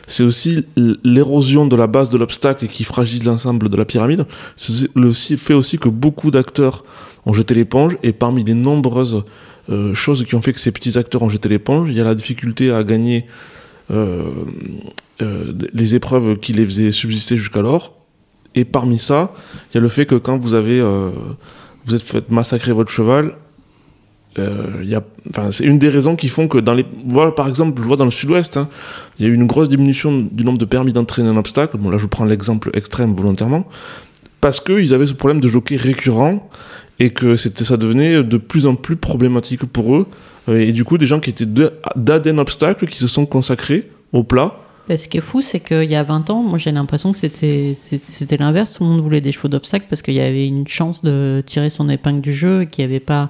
S4: C'est aussi l'érosion de la base de l'obstacle qui fragilise l'ensemble de la pyramide. C'est le fait aussi que beaucoup d'acteurs ont jeté l'éponge et parmi les nombreuses euh, choses qui ont fait que ces petits acteurs ont jeté l'éponge, il y a la difficulté à gagner euh, euh, les épreuves qui les faisaient subsister jusqu'alors. Et parmi ça, il y a le fait que quand vous avez vous êtes fait massacrer votre cheval, euh, c'est une des raisons qui font que par exemple, je vois dans le sud-ouest, hein, il y a eu une grosse diminution du nombre de permis d'entraîner un obstacle. Bon, là, je prends l'exemple extrême volontairement, parce qu'ils avaient ce problème de jockey récurrent et que ça devenait de plus en plus problématique pour eux. Euh, Et du coup, des gens qui étaient de- d'Aden obstacle qui se sont consacrés au plat.
S2: Bah, ce qui est fou, c'est qu'il y a 20 ans, moi j'ai l'impression que c'était l'inverse. Tout le monde voulait des chevaux d'obstacle parce qu'il y avait une chance de tirer son épingle du jeu et qu'il n'y avait pas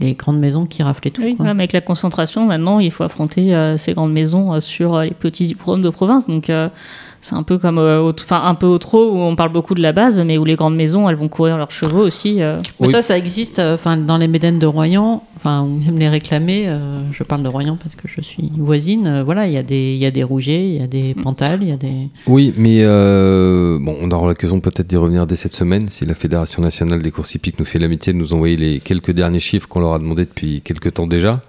S2: les grandes maisons qui raflaient tout.
S3: Oui,
S2: quoi.
S3: voilà, mais avec la concentration, maintenant, il faut affronter euh, ces grandes maisons euh, sur euh, les petits hippodromes de province. Donc, euh, c'est un peu comme, euh, enfin, un peu au trop où on parle beaucoup de la base, mais où les grandes maisons, elles vont courir leurs chevaux aussi. euh.
S2: Mais
S1: Oui.
S2: ça, ça existe euh, enfin, dans les Médènes de Royan, enfin, ou même les réclamer. euh, je parle de Royan parce que je suis voisine. euh, voilà, il y, a des- y a des il y a des pantales, il y a des.
S1: Oui, mais euh, bon, on aura l'occasion peut-être d'y revenir dès cette semaine si la Fédération nationale des courses hippiques nous fait l'amitié de nous envoyer les quelques derniers chiffres qu'on leur a demandé depuis quelques temps déjà.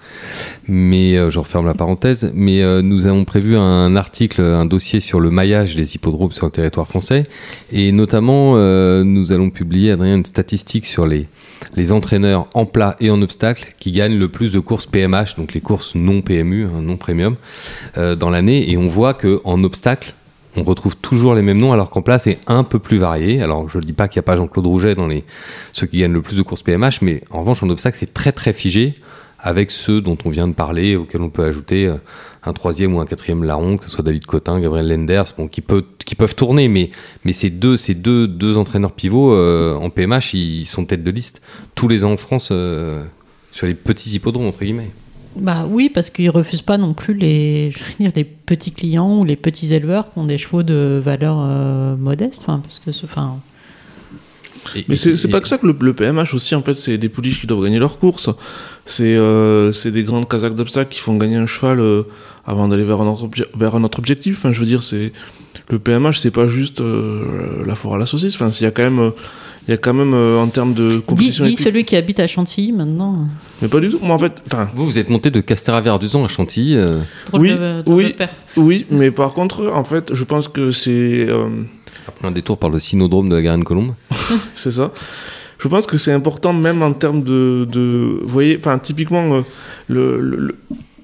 S1: Mais je referme la parenthèse. Mais nous avons prévu un article, un dossier sur le maillage des hippodromes sur le territoire français, et notamment nous allons publier Adrien une statistique sur les les entraîneurs en plat et en obstacle qui gagnent le plus de courses PMH, donc les courses non PMU, hein, non premium, euh, dans l'année. Et on voit que en obstacle, on retrouve toujours les mêmes noms, alors qu'en plat, c'est un peu plus varié. Alors, je ne dis pas qu'il n'y a pas Jean-Claude Rouget dans les ceux qui gagnent le plus de courses PMH, mais en revanche, en obstacle, c'est très très figé avec ceux dont on vient de parler, auxquels on peut ajouter euh, un troisième ou un quatrième larron, que ce soit David Cotin, Gabriel Lenders, qui, peuvent tourner, mais, mais ces deux, ces deux, deux entraîneurs pivots euh, en PMH, ils sont tête de liste tous les ans en France euh, sur les petits hippodromes, entre guillemets.
S2: Bah oui, parce qu'ils refusent pas non plus les, petits clients ou les petits éleveurs qui ont des chevaux de valeur modeste. Parce que enfin,
S1: Et-
S4: Mais c'est pas que ça que le, le PMH aussi, en fait, c'est des pouliches qui doivent gagner leur course. C'est euh, c'est des grandes casaques d'obstacles qui font gagner un cheval euh, avant d'aller vers, un autre obje- vers un autre objectif. Enfin, je veux dire, c'est le PMH, c'est pas juste euh, la foire à la saucisse. Enfin, il y a quand même, euh, il y a quand même euh, en termes de
S2: Dis,
S4: compétition.
S2: dis
S4: épique-
S2: celui qui habite à Chantilly maintenant.
S4: Mais pas du tout. Moi, en fait, enfin,
S1: Vous, vous êtes monté de Castéra-Verduzan à Chantilly. euh,
S4: Oui,
S2: de-
S4: oui. oui, mais par contre, en fait, je pense que c'est euh,
S1: après un détour par le synodrome de la Garenne-Colombe. <laughs>
S4: c'est ça. Je pense que c'est important même en termes de, de vous voyez, enfin typiquement euh, le,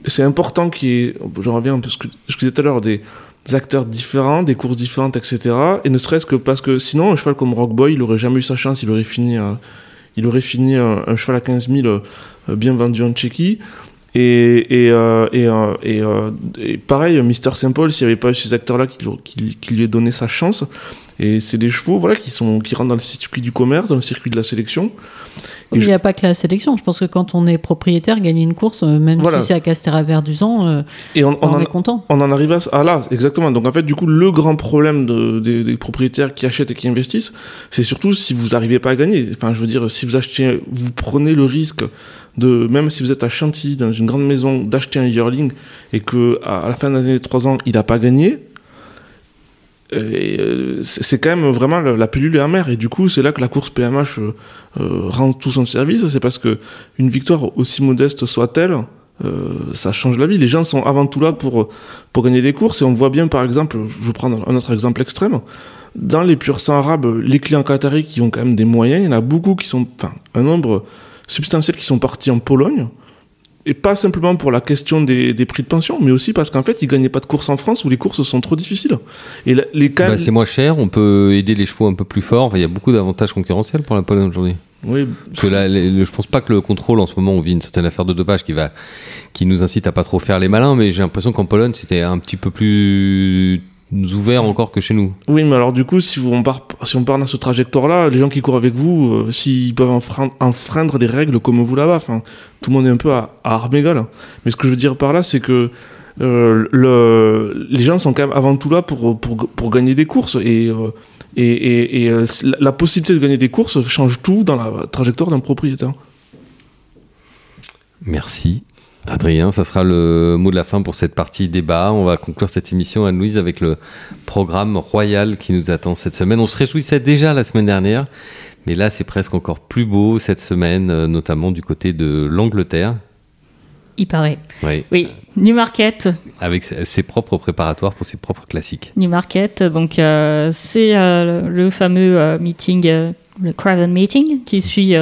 S4: c'est important qu'il y ait, je reviens un peu à ce que je disais tout à l'heure, des, acteurs différents, des courses différentes, etc. Et ne serait-ce que parce que sinon un cheval comme Rock Boy, il aurait jamais eu sa chance, il aurait fini, euh, il aurait fini un, un cheval à 15 000 euh, bien vendu en Tchéquie. Et, et, euh, et, euh, et, euh, et pareil, Mister Saint Paul, s'il n'y avait pas eu ces acteurs-là qui, lui- qui, qui lui aient donné sa chance, et c'est des chevaux voilà, qui, sont, qui rentrent dans le circuit du commerce, dans le circuit de la sélection.
S2: Il n'y a pas que la sélection. Je pense que quand on est propriétaire, gagner une course, même
S4: Voilà.
S2: si c'est à Castéra-Verduzan,
S4: on,
S2: on,
S4: on en,
S2: est content.
S4: on en arrive à, ah là, exactement. Donc en fait, du coup, le grand problème de- des, des propriétaires qui achètent et qui investissent, c'est surtout si vous n'arrivez pas à gagner. Enfin, je veux dire, si vous achetez, vous prenez le risque de, même si vous êtes à Chantilly, dans une grande maison, d'acheter un yearling et que à, la fin des années 3 ans, il n'a pas gagné. et, euh, C'est quand même vraiment la, pilule est amère et du coup c'est là que la course PMH euh, euh, rend tout son service. C'est parce que une victoire aussi modeste soit-elle, euh, ça change la vie. Les gens sont avant tout là pour pour gagner des courses et on voit bien par exemple, je vais prendre un autre exemple extrême. Dans les purs sang arabes, les clients qataris qui ont quand même des moyens, il y en a beaucoup qui sont, enfin un nombre substantiel qui sont partis en Pologne. Et pas simplement pour la question des, des prix de pension, mais aussi parce qu'en fait, ils gagnaient pas de courses en France où les courses sont trop difficiles. Et la- les.
S1: Bah, c'est moins cher, on peut aider les chevaux un peu plus fort. Enfin, il y a beaucoup d'avantages concurrentiels pour la Pologne aujourd'hui.
S4: oui,
S1: Parce que là, les- je pense pas que le contrôle en ce moment, on vit une certaine affaire de dopage qui va, qui nous incite à pas trop faire les malins, mais j'ai l'impression qu'en Pologne, c'était un petit peu plus ouvert encore que chez nous.
S4: Oui, mais alors du coup, si, vous, on part, si on part dans ce trajectoire-là, les gens qui courent avec vous, euh, s'ils peuvent enfreindre, enfreindre les règles comme vous là-bas, enfin, tout le monde est un peu à, à armes égales. Mais ce que je veux dire par là, c'est que euh, le, les gens sont quand même avant tout là pour, pour, pour gagner des courses. Et, euh, et, et, et, la, la possibilité de gagner des courses change tout dans la trajectoire d'un propriétaire.
S1: Merci. Adrien, ça sera le mot de la fin pour cette partie débat. On va conclure cette émission, Anne-Louise, avec le programme royal qui nous attend cette semaine. On se réjouissait déjà la semaine dernière, mais là, c'est presque encore plus beau cette semaine, euh, notamment du côté de l'Angleterre.
S3: Il paraît.
S1: Oui,
S3: Oui, Newmarket.
S1: avec ses propres préparatoires pour ses propres classiques.
S3: Newmarket, donc euh, c'est euh, le fameux euh, meeting, le Craven Meeting, qui suit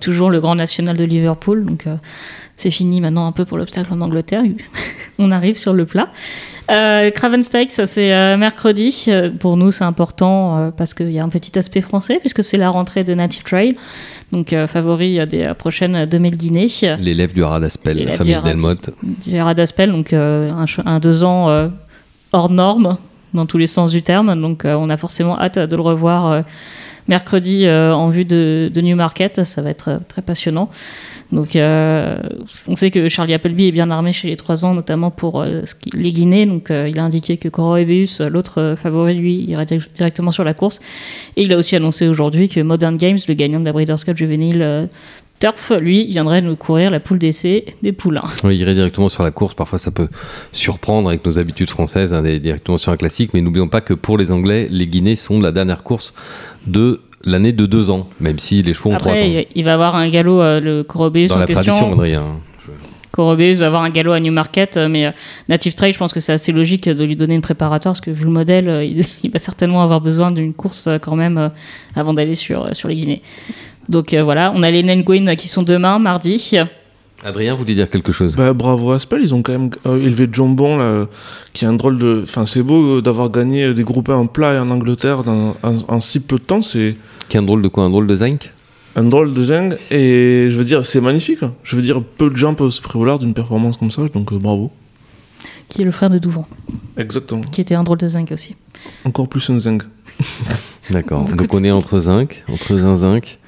S3: toujours le Grand National de Liverpool. Donc c'est fini maintenant un peu pour l'obstacle en Angleterre. <laughs> On arrive sur le plat. Euh, Craven Stakes, ça, c'est euh, mercredi. Euh, Pour nous, c'est important euh, parce qu'il y a un petit aspect français, puisque c'est la rentrée de Native Trail. Donc favori des prochaines 2000 dîners.
S1: L'élève du Haras d'Aspel, la famille
S3: du.
S1: Delmotte.
S3: Gérard Daspel, donc un, deux ans hors norme dans tous les sens du terme. Donc on a forcément hâte de le revoir mercredi en vue de, de Newmarket. Ça va être très passionnant. Donc euh, on sait que Charlie Appleby est bien armé chez les trois ans, notamment pour euh, les Guinées. Donc euh, il a indiqué que Coro Eveus, l'autre favori, lui, irait di- directement sur la course. Et il a aussi annoncé aujourd'hui que Modern Games, le gagnant de la Breeders' Cup juvénile Turf, lui, viendrait nous courir la poule d'essai des poulains.
S1: Oui, il irait directement sur la course. Parfois, ça peut surprendre avec nos habitudes françaises, hein, directement sur un classique. Mais n'oublions pas que pour les Anglais, les Guinées sont la dernière course de l'année de deux ans, même si les chevaux ont trois ans.
S3: Après, il- va avoir un galop, euh, le Corobeus
S1: Dans
S3: en
S1: la tradition,
S3: question.
S1: Adrien.
S3: Corobeus va avoir un galop à Newmarket, euh, mais euh, Native Trail, je pense que c'est assez logique de lui donner une préparatoire, parce que vu le modèle, euh, il, <laughs> il va certainement avoir besoin d'une course quand même avant d'aller sur, sur les Guinées. Donc voilà, on a les Nenguin qui sont demain, mardi.
S1: Adrien voulait dire quelque chose?
S4: Bah, bravo à Spell, ils ont quand même euh, élevé Jambon, là, qui est un drôle de. Enfin, c'est beau euh, d'avoir gagné des groupes en plat et en Angleterre dans, en, en si peu de temps. C'est
S1: Qu'un drôle de quoi Un drôle de zinc
S4: un drôle de zing et je veux dire, c'est magnifique. hein. Je veux dire, peu de gens peuvent se prévaloir d'une performance comme ça, donc euh, bravo.
S3: qui est le frère de Douvant,
S4: Exactement.
S3: qui était un drôle de zinc aussi.
S4: Encore plus un zing.
S1: D'accord. Donc on est entre zinc, entre zinc,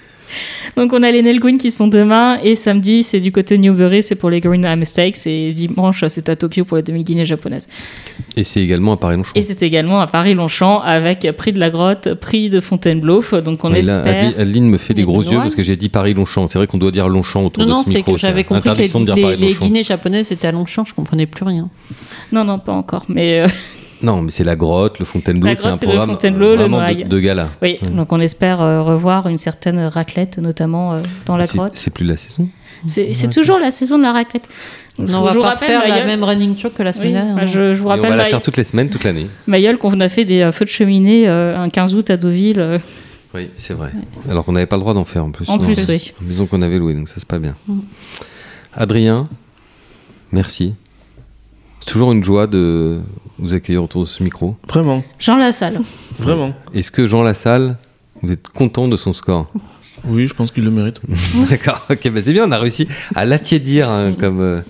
S3: Donc on a les Nelgun qui sont demain et samedi c'est du côté de Newbury, c'est pour les Green Mistakes et dimanche c'est à Tokyo pour les demi-guinées japonaises.
S1: Et c'est également à Paris-Longchamp.
S3: Et c'est également à Paris-Longchamp avec prix de la grotte, prix de Fontainebleau. Donc on
S1: Et là,
S3: espère.
S1: Adi- Adeline me fait des gros yeux parce que j'ai dit Paris-Longchamp. C'est vrai qu'on doit dire Longchamp autour
S2: Non,
S1: de
S2: non,
S1: ce
S2: c'est
S1: micro.
S2: que j'avais
S1: c'est
S2: compris que les,
S1: interdiction de dire
S2: les- les. Guinées japonaises étaient à Longchamp, je comprenais plus rien.
S3: Non, non, pas encore. Mais euh,
S1: Non, mais c'est la grotte, le Fontainebleau, c'est un
S3: le
S1: programme
S3: Fontainebleau, le
S1: vraiment de,
S3: Noailles.
S1: de gala.
S3: oui,
S1: Ouais.
S3: donc on espère euh, revoir une certaine raclette, notamment euh, dans la grotte.
S1: C'est plus la saison.
S3: C'est c'est toujours la saison de la raclette.
S2: Non,
S3: je
S2: on va
S3: vous
S2: pas
S3: rappelle,
S2: faire la même running show que la
S3: Oui,
S2: semaine dernière.
S3: bah,
S2: hein.
S3: je, je vous
S1: Et on va la faire toutes les semaines, toute l'année.
S3: Mayol, qu'on a fait des euh, feux de cheminée euh, un 15 août à Deauville. euh,
S1: Oui, c'est vrai. Alors qu'on n'avait pas le droit d'en faire en plus.
S3: En plus, oui.
S1: maison qu'on avait louée, donc ça c'est pas bien.
S2: Mm.
S1: Adrien, merci. C'est toujours une joie de vous accueillir autour de ce micro.
S4: Vraiment,
S3: Jean Lassalle.
S4: vraiment.
S1: Est-ce que Jean Lassalle, vous êtes content de son score?
S4: Oui, je pense qu'il le mérite. <laughs>
S1: D'accord, ok, bah c'est bien, on a réussi à l'attiédir, hein, comme euh,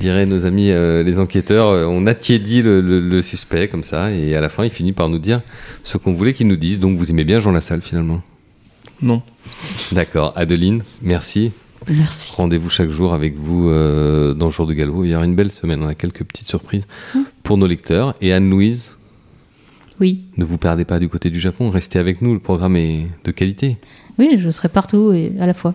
S1: diraient nos amis euh, les enquêteurs. euh, on attiédit le, le- le suspect comme ça, et à la fin, il finit par nous dire ce qu'on voulait qu'il nous dise. Donc, vous aimez bien Jean Lassalle finalement?
S4: Non.
S1: D'accord, Adeline, merci.
S2: Merci.
S1: Rendez-vous chaque jour avec vous euh, dans le jour de Galvo. Il y aura une belle semaine, on a quelques petites surprises pour nos lecteurs. Et Anne-Louise,
S3: Oui.
S1: ne vous perdez pas du côté du Japon, restez avec nous, le programme est de qualité.
S3: Oui, je serai partout et à la fois.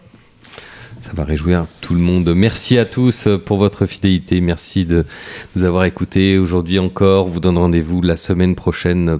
S1: Ça va réjouir tout le monde. Merci à tous pour votre fidélité. Merci de nous avoir écoutés aujourd'hui encore. Vous donne rendez-vous la semaine prochaine.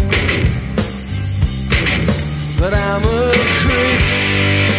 S5: but I'm a creep.